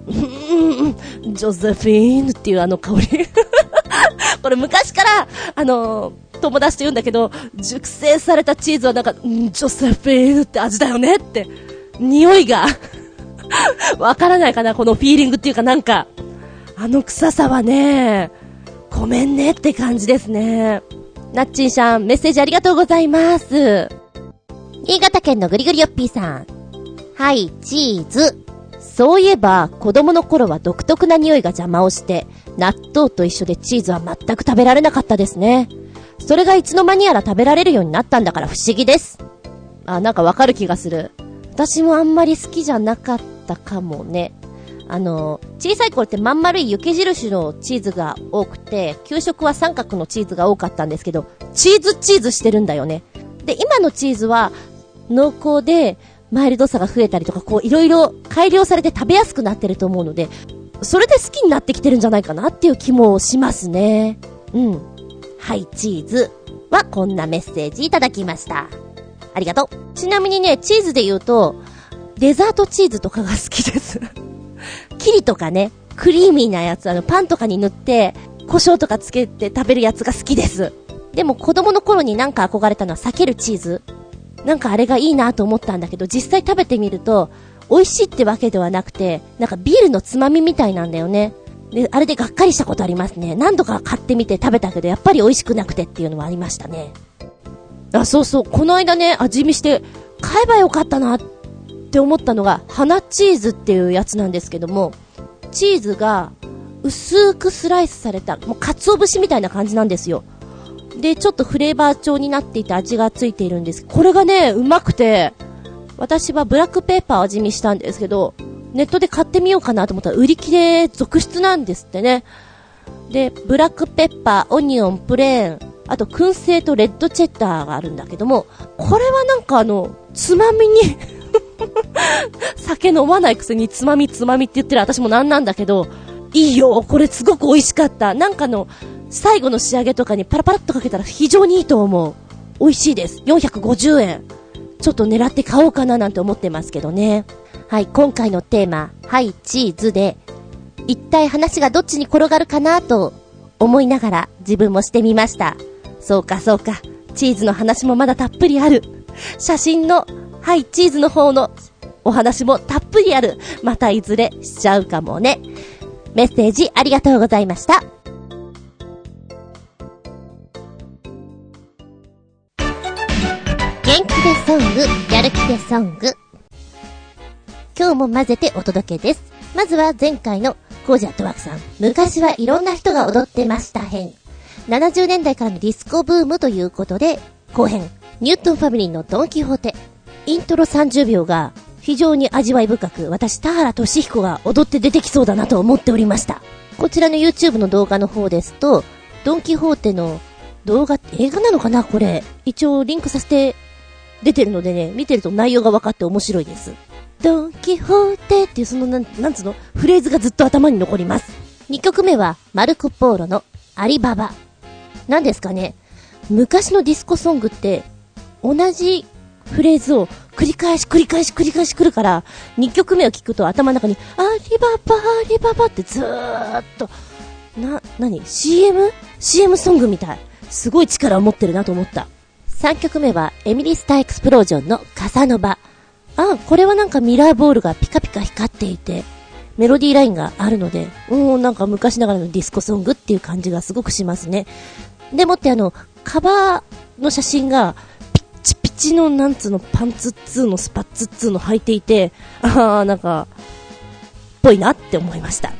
ジョゼフィーヌっていうあの香り。これ昔から、あの、友達と言うんだけど、熟成されたチーズはなんか、ジョゼフィーヌって味だよねって、匂いが わからないかな、このフィーリングっていうかなんか、あの臭さはね、ごめんねって感じですね。なっちんしゃん、メッセージありがとうございます。新潟県のぐりぐりよっぴーさん。はい、チーズ。そういえば、子供の頃は独特な匂いが邪魔をして、納豆と一緒でチーズは全く食べられなかったですね。それがいつの間にやら食べられるようになったんだから不思議です。あ、なんかわかる気がする。私もあんまり好きじゃなかったかもね。あの、小さい頃ってまん丸い雪印のチーズが多くて、給食は三角のチーズが多かったんですけど、チーズチーズしてるんだよね。で、今のチーズは、濃厚で、マイルドさが増えたりとか、こう、いろいろ改良されて食べやすくなってると思うので、それで好きになってきてるんじゃないかなっていう気もしますね。うん。はい、チーズはこんなメッセージいただきました。ありがとう。ちなみにね、チーズで言うと、デザートチーズとかが好きです キリとかね、クリーミーなやつ、あの、パンとかに塗って、胡椒とかつけて食べるやつが好きです。でも子供の頃になんか憧れたのは避けるチーズ。なんかあれがいいなと思ったんだけど、実際食べてみると、美味しいってわけではなくて、なんかビールのつまみみたいなんだよね。で、あれでがっかりしたことありますね。何度か買ってみて食べたけど、やっぱり美味しくなくてっていうのもありましたね。あ、そうそう、この間ね、味見して、買えばよかったなっって思ったのが、花チーズっていうやつなんですけども、チーズが薄くスライスされた、もう鰹節みたいな感じなんですよ。で、ちょっとフレーバー調になっていて味がついているんです。これがね、うまくて、私はブラックペーパー味見したんですけど、ネットで買ってみようかなと思ったら売り切れ続出なんですってね。で、ブラックペッパー、オニオン、プレーン、あと燻製とレッドチェッダーがあるんだけども、これはなんかあの、つまみに 酒飲まないくせにつまみつまみって言ってる私もなんなんだけど、いいよ、これすごく美味しかった。なんかの、最後の仕上げとかにパラパラっとかけたら非常にいいと思う。美味しいです。450円。ちょっと狙って買おうかななんて思ってますけどね。はい、今回のテーマ、はい、チーズで、一体話がどっちに転がるかなと思いながら自分もしてみました。そうかそうか、チーズの話もまだたっぷりある。写真の、はい、チーズの方のお話もたっぷりある。またいずれしちゃうかもね。メッセージありがとうございました。元気でソング、やる気でソング。今日も混ぜてお届けです。まずは前回のコージアットワークさん。昔はいろんな人が踊ってました編。70年代からのディスコブームということで、後編、ニュートンファミリーのドンキホーテ。イントロ30秒が非常に味わい深く、私、田原俊彦が踊って出てきそうだなと思っておりました。こちらの YouTube の動画の方ですと、ドンキホーテの動画、映画なのかなこれ。一応リンクさせて出てるのでね、見てると内容が分かって面白いです。ドンキホーテっていうそのなん、なんつうの、フレーズがずっと頭に残ります。2曲目は、マルコ・ポーロのアリババ。何ですかね？昔のディスコソングって、同じフレーズを繰り返し繰り返し繰り返し来るから、2曲目を聞くと頭の中に、アリババ、アリババってずーっと、な、なに ?CM?CM ソングみたい。すごい力を持ってるなと思った。3曲目は、エミリスターエクスプロージョンのカサノバ。あ、これはなんかミラーボールがピカピカ光っていて、メロディーラインがあるので、うん、なんか昔ながらのディスコソングっていう感じがすごくしますね。でもってあの、カバーの写真が、チのなんつうのパンツっつーのスパッツっつーの履いていて、あーなんか、ぽいなって思いました。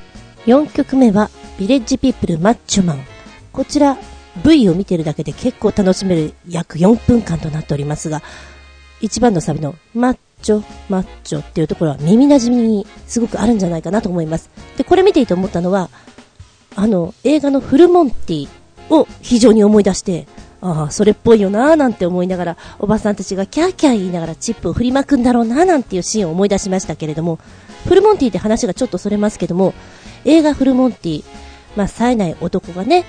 4曲目は、ビレッジピープルマッチョマン。こちら、V を見てるだけで結構楽しめる約4分間となっておりますが、一番のサビのマッチョ、マッチョっていうところは耳馴染みにすごくあるんじゃないかなと思います。で、これ見ていて思ったのは、あの、映画のフルモンティを非常に思い出して、ああ、それっぽいよなーなんて思いながら、おばさんたちがキャーキャー言いながらチップを振りまくんだろうなーなんていうシーンを思い出しましたけれども、フルモンティって話がちょっとそれますけども、映画フルモンティ、まあ、冴えない男がね、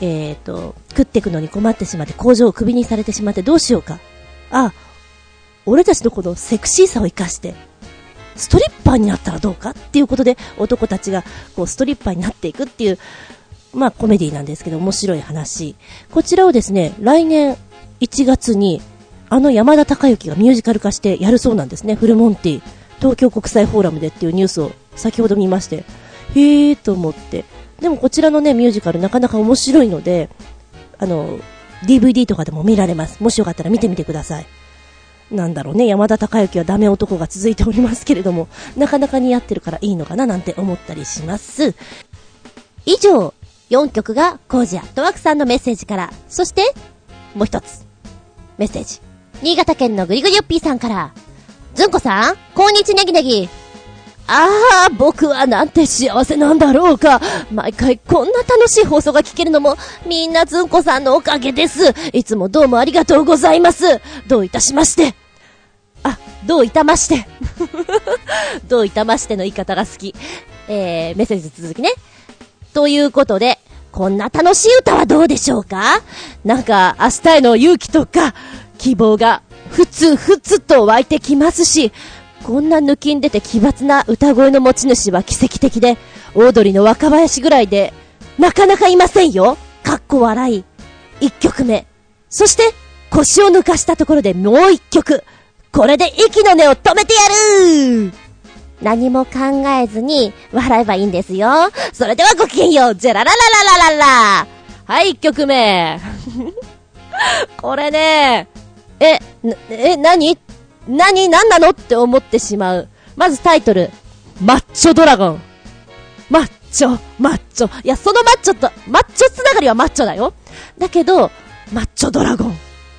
えっ、ー、と、食っていくのに困ってしまって工場をクビにされてしまってどうしようか。ああ、俺たちのこのセクシーさを活かして、ストリッパーになったらどうかっていうことで男たちがこうストリッパーになっていくっていうまあコメディなんですけど面白い話。こちらをですね、来年1月に、あの山田孝之がミュージカル化してやるそうなんですね。フルモンティ、東京国際フォーラムでっていうニュースを先ほど見まして、へえーと思って。でもこちらのね、ミュージカルなかなか面白いので、あの、DVD とかでも見られます。もしよかったら見てみてください。なんだろうね、山田孝之はダメ男が続いておりますけれども、なかなか似合ってるからいいのかななんて思ったりします。以上、4曲がコージアットワークさんのメッセージから、そして、もう一つ、メッセージ。新潟県のぐりぐりよっぴーさんから、ずんこさん、こんにちネギネギ。ああ、僕はなんて幸せなんだろうか。毎回こんな楽しい放送が聞けるのも、みんなずんこさんのおかげです。いつもどうもありがとうございます。どういたしまして。あ、どういたまして。どういたましての言い方が好き。えー、メッセージ続きね。ということで、こんな楽しい歌はどうでしょうか？なんか、明日への勇気とか、希望が、ふつふつと湧いてきますし、こんな抜きん出て奇抜な歌声の持ち主は奇跡的で、オードリーの若林ぐらいで、なかなかいませんよかっこ笑い。一曲目。そして、腰を抜かしたところでもう一曲。これで息の根を止めてやる何も考えずに笑えばいいんですよ。それではごきげんよう、ジェラララララララはい、1曲目。これね、え、え、なに何？何？なのって思ってしまう。まずタイトル。マッチョドラゴン。マッチョ、マッチョ。いや、そのマッチョと、マッチョつながりはマッチョだよ。だけど、マッチョドラゴン。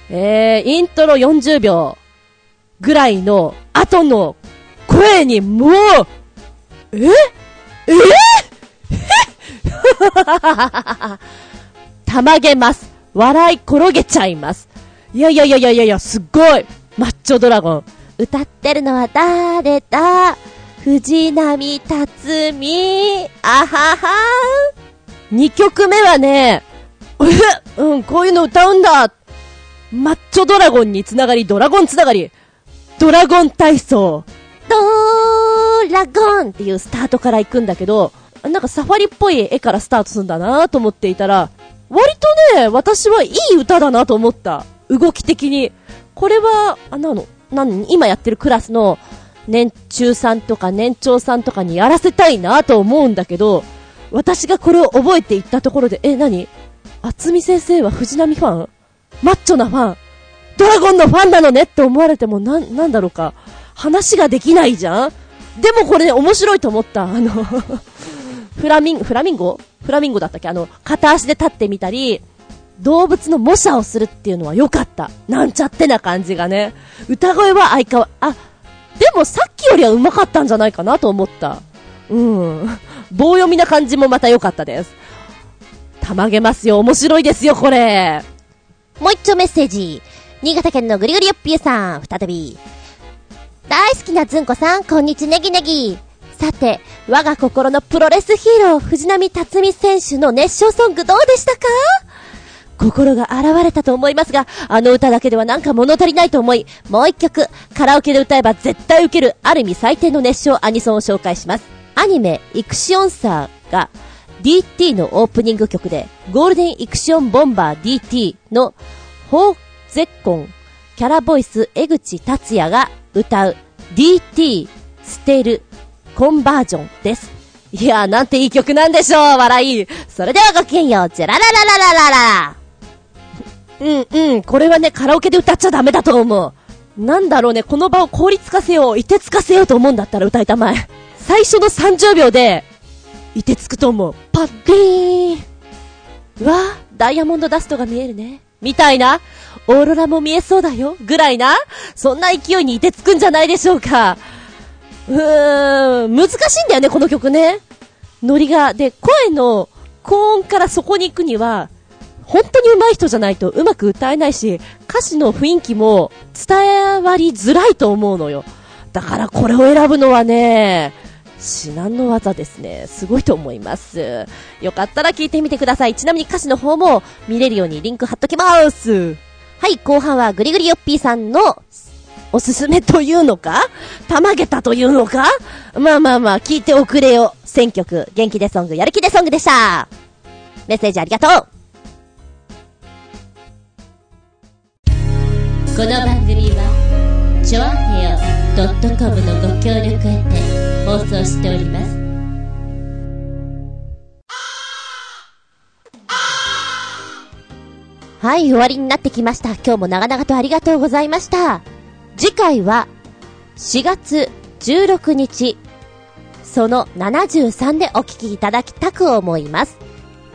えー、イントロ40秒ぐらいの後の声にもう、え？え？たまげます。笑い転げちゃいます。いやいやいやいやいや、すっごい。マッチョドラゴン。歌ってるのは誰だ？藤波辰巳。あはは2曲目はね、え、うん、こういうの歌うんだ。マッチョドラゴンにつながり、ドラゴンつながり。ドラゴン体操。ドラゴンっていうスタートから行くんだけど、なんかサファリっぽい絵からスタートするんだなと思っていたら、割とね、私はいい歌だなと思った。動き的に。これは、あ、なの、なん、今やってるクラスの年中さんとか年長さんとかにやらせたいなと思うんだけど、私がこれを覚えていったところで、え、なに厚み先生は藤波ファン？マッチョなファン？ドラゴンのファンなのねって思われても、な、なんだろうか。話ができないじゃん？でもこれね、面白いと思った。あの フラミン、フラミンゴ？フラミンゴだったっけ？あの、片足で立ってみたり、動物の模写をするっていうのは良かった。なんちゃってな感じがね。歌声は相変わ、あ、でもさっきよりは上手かったんじゃないかなと思った。うん。棒読みな感じもまた良かったです。たまげますよ。面白いですよ、これ。もう一丁メッセージ。新潟県のぐりぐりよっぴーさん、再び。大好きなずんこさん、こんにちねぎねぎ。さて、我が心のプロレスヒーロー、藤波辰巳選手の熱唱ソングどうでしたか？心が現れたと思いますが、あの歌だけではなんか物足りないと思い、もう一曲、カラオケで歌えば絶対受ける、ある意味最低の熱唱アニソンを紹介します。アニメ、イクシオンサーが、DT のオープニング曲で、ゴールデンイクシオンボンバー DT の、ホーゼッコン、キャラボイス江口達也が歌う、DT 捨てる、コンバージョンです。いやー、なんていい曲なんでしょう、笑い。それではごきげんよう、ジェラララララララうんうん、これはね、カラオケで歌っちゃダメだと思う。なんだろうね、この場を効率化せよう、いてつかせようと思うんだったら歌いたまえ。最初の30秒で、いてつくと思う。パッリーン。うわダイヤモンドダストが見えるね。みたいな、オーロラも見えそうだよ、ぐらいな、そんな勢いにいてつくんじゃないでしょうか。うーん、難しいんだよね、この曲ね。ノリが。で、声の高音からそこに行くには、本当に上手い人じゃないとうまく歌えないし、歌詞の雰囲気も伝わりづらいと思うのよ。だからこれを選ぶのはね、至難の技ですね。すごいと思います。よかったら聞いてみてください。ちなみに歌詞の方も見れるようにリンク貼っときます。はい、後半はグリグリヨッピーさんのおすすめというのか？たまげたというのか？まあまあまあ、聞いておくれよ。選曲、元気でソング、やる気でソングでした。メッセージありがとうこの番組はちょあへよ .com のご協力へて放送しておりますはい、終わりになってきました。今日も長々とありがとうございました。次回は4月16日、その73でお聞きいただきたく思います。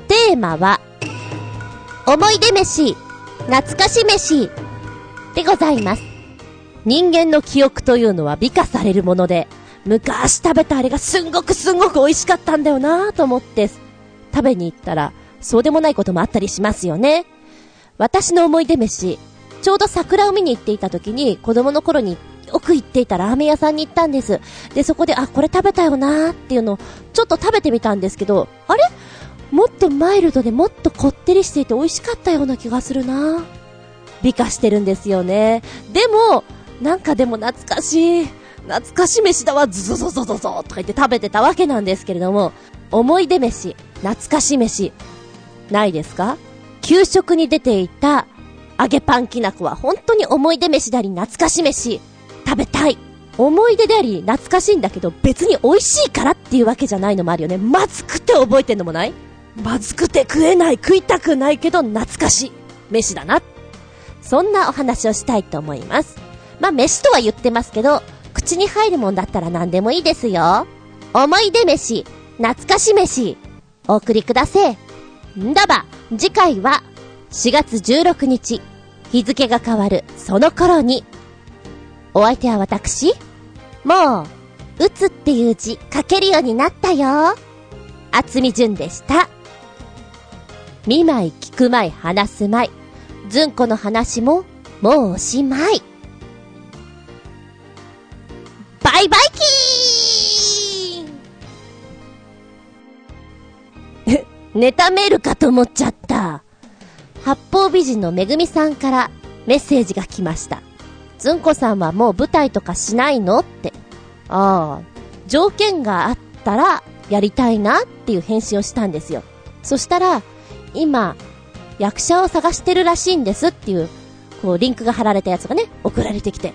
テーマは、思い出飯、懐かし飯でございます。人間の記憶というのは美化されるもので、昔食べたあれがすんごくすんごく美味しかったんだよなぁと思って食べに行ったら、そうでもないこともあったりしますよね。私の思い出飯、ちょうど桜を見に行っていた時に子供の頃によく行っていたラーメン屋さんに行ったんです。で、そこで、あ、これ食べたよなーっていうのをちょっと食べてみたんですけど、あれ？もっとマイルドでもっとこってりしていて美味しかったような気がするな美化してるんですよね。でも、なんかでも懐かしい。懐かし飯だわ、ズゾゾゾゾゾとか言って食べてたわけなんですけれども、思い出飯、懐かし飯、ないですか？給食に出ていた揚げパンきなこは本当に思い出飯だり懐かし飯、食べたい。思い出であり懐かしいんだけど別に美味しいからっていうわけじゃないのもあるよね。まずくて覚えてんのもない？まずくて食えない、食いたくないけど懐かしい。飯だな。そんなお話をしたいと思います。まあ、飯とは言ってますけど、口に入るもんだったら何でもいいですよ。思い出飯、懐かし飯、お送りください。んだば、次回は4月16日、日付が変わるその頃に、お相手は私、もう、打つっていう字書けるようになったよ。厚み純でした。見舞い聞く舞い話す舞い。ずんこの話も、もうおしまい。バイバイキーンネタメールかと思っちゃった。八方美人のめぐみさんからメッセージが来ました。ずんこさんはもう舞台とかしないのって。ああ、条件があったらやりたいなっていう返信をしたんですよ。そしたら、今、役者を探してるらしいんですっていう、こう、リンクが貼られたやつがね、送られてきて、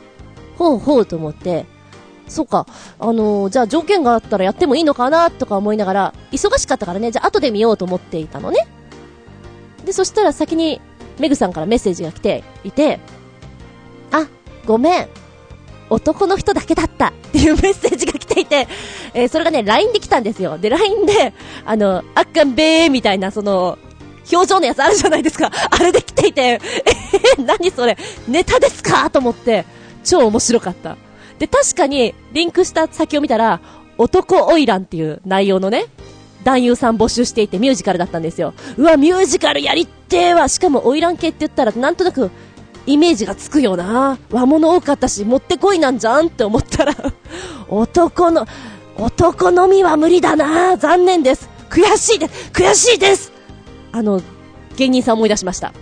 ほうほうと思って、そうか、あのー、じゃあ条件があったらやってもいいのかなとか思いながら、忙しかったからね、じゃあ後で見ようと思っていたのね。で、そしたら先に、メグさんからメッセージが来ていて、あ、ごめん。男の人だけだったっていうメッセージが来ていて、えー、それがね、LINE で来たんですよ。で、LINE で、あの、あっかんべーみたいな、その、表情のやつあるじゃないですか。あれで来ていて、えー、何それ、ネタですか？と思って、超面白かった。で、確かに、リンクした先を見たら、男花魁っていう内容のね、男優さん募集していてミュージカルだったんですよ。うわ、ミュージカルやりってーわ。しかも花魁系って言ったら、なんとなく、イメージがつくよな。和物多かったし、もってこいなんじゃんって思ったら男の、男のみは無理だな。残念です。悔しいです。悔しいですあの、芸人さん思い出しました。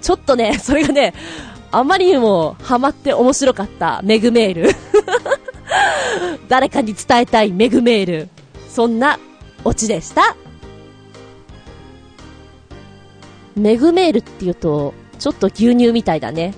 ちょっとね、それがね、あまりにもハマって面白かったメグメール。誰かに伝えたいメグメール。そんなオチでした。メグメールって言うと、ちょっと牛乳みたいだね。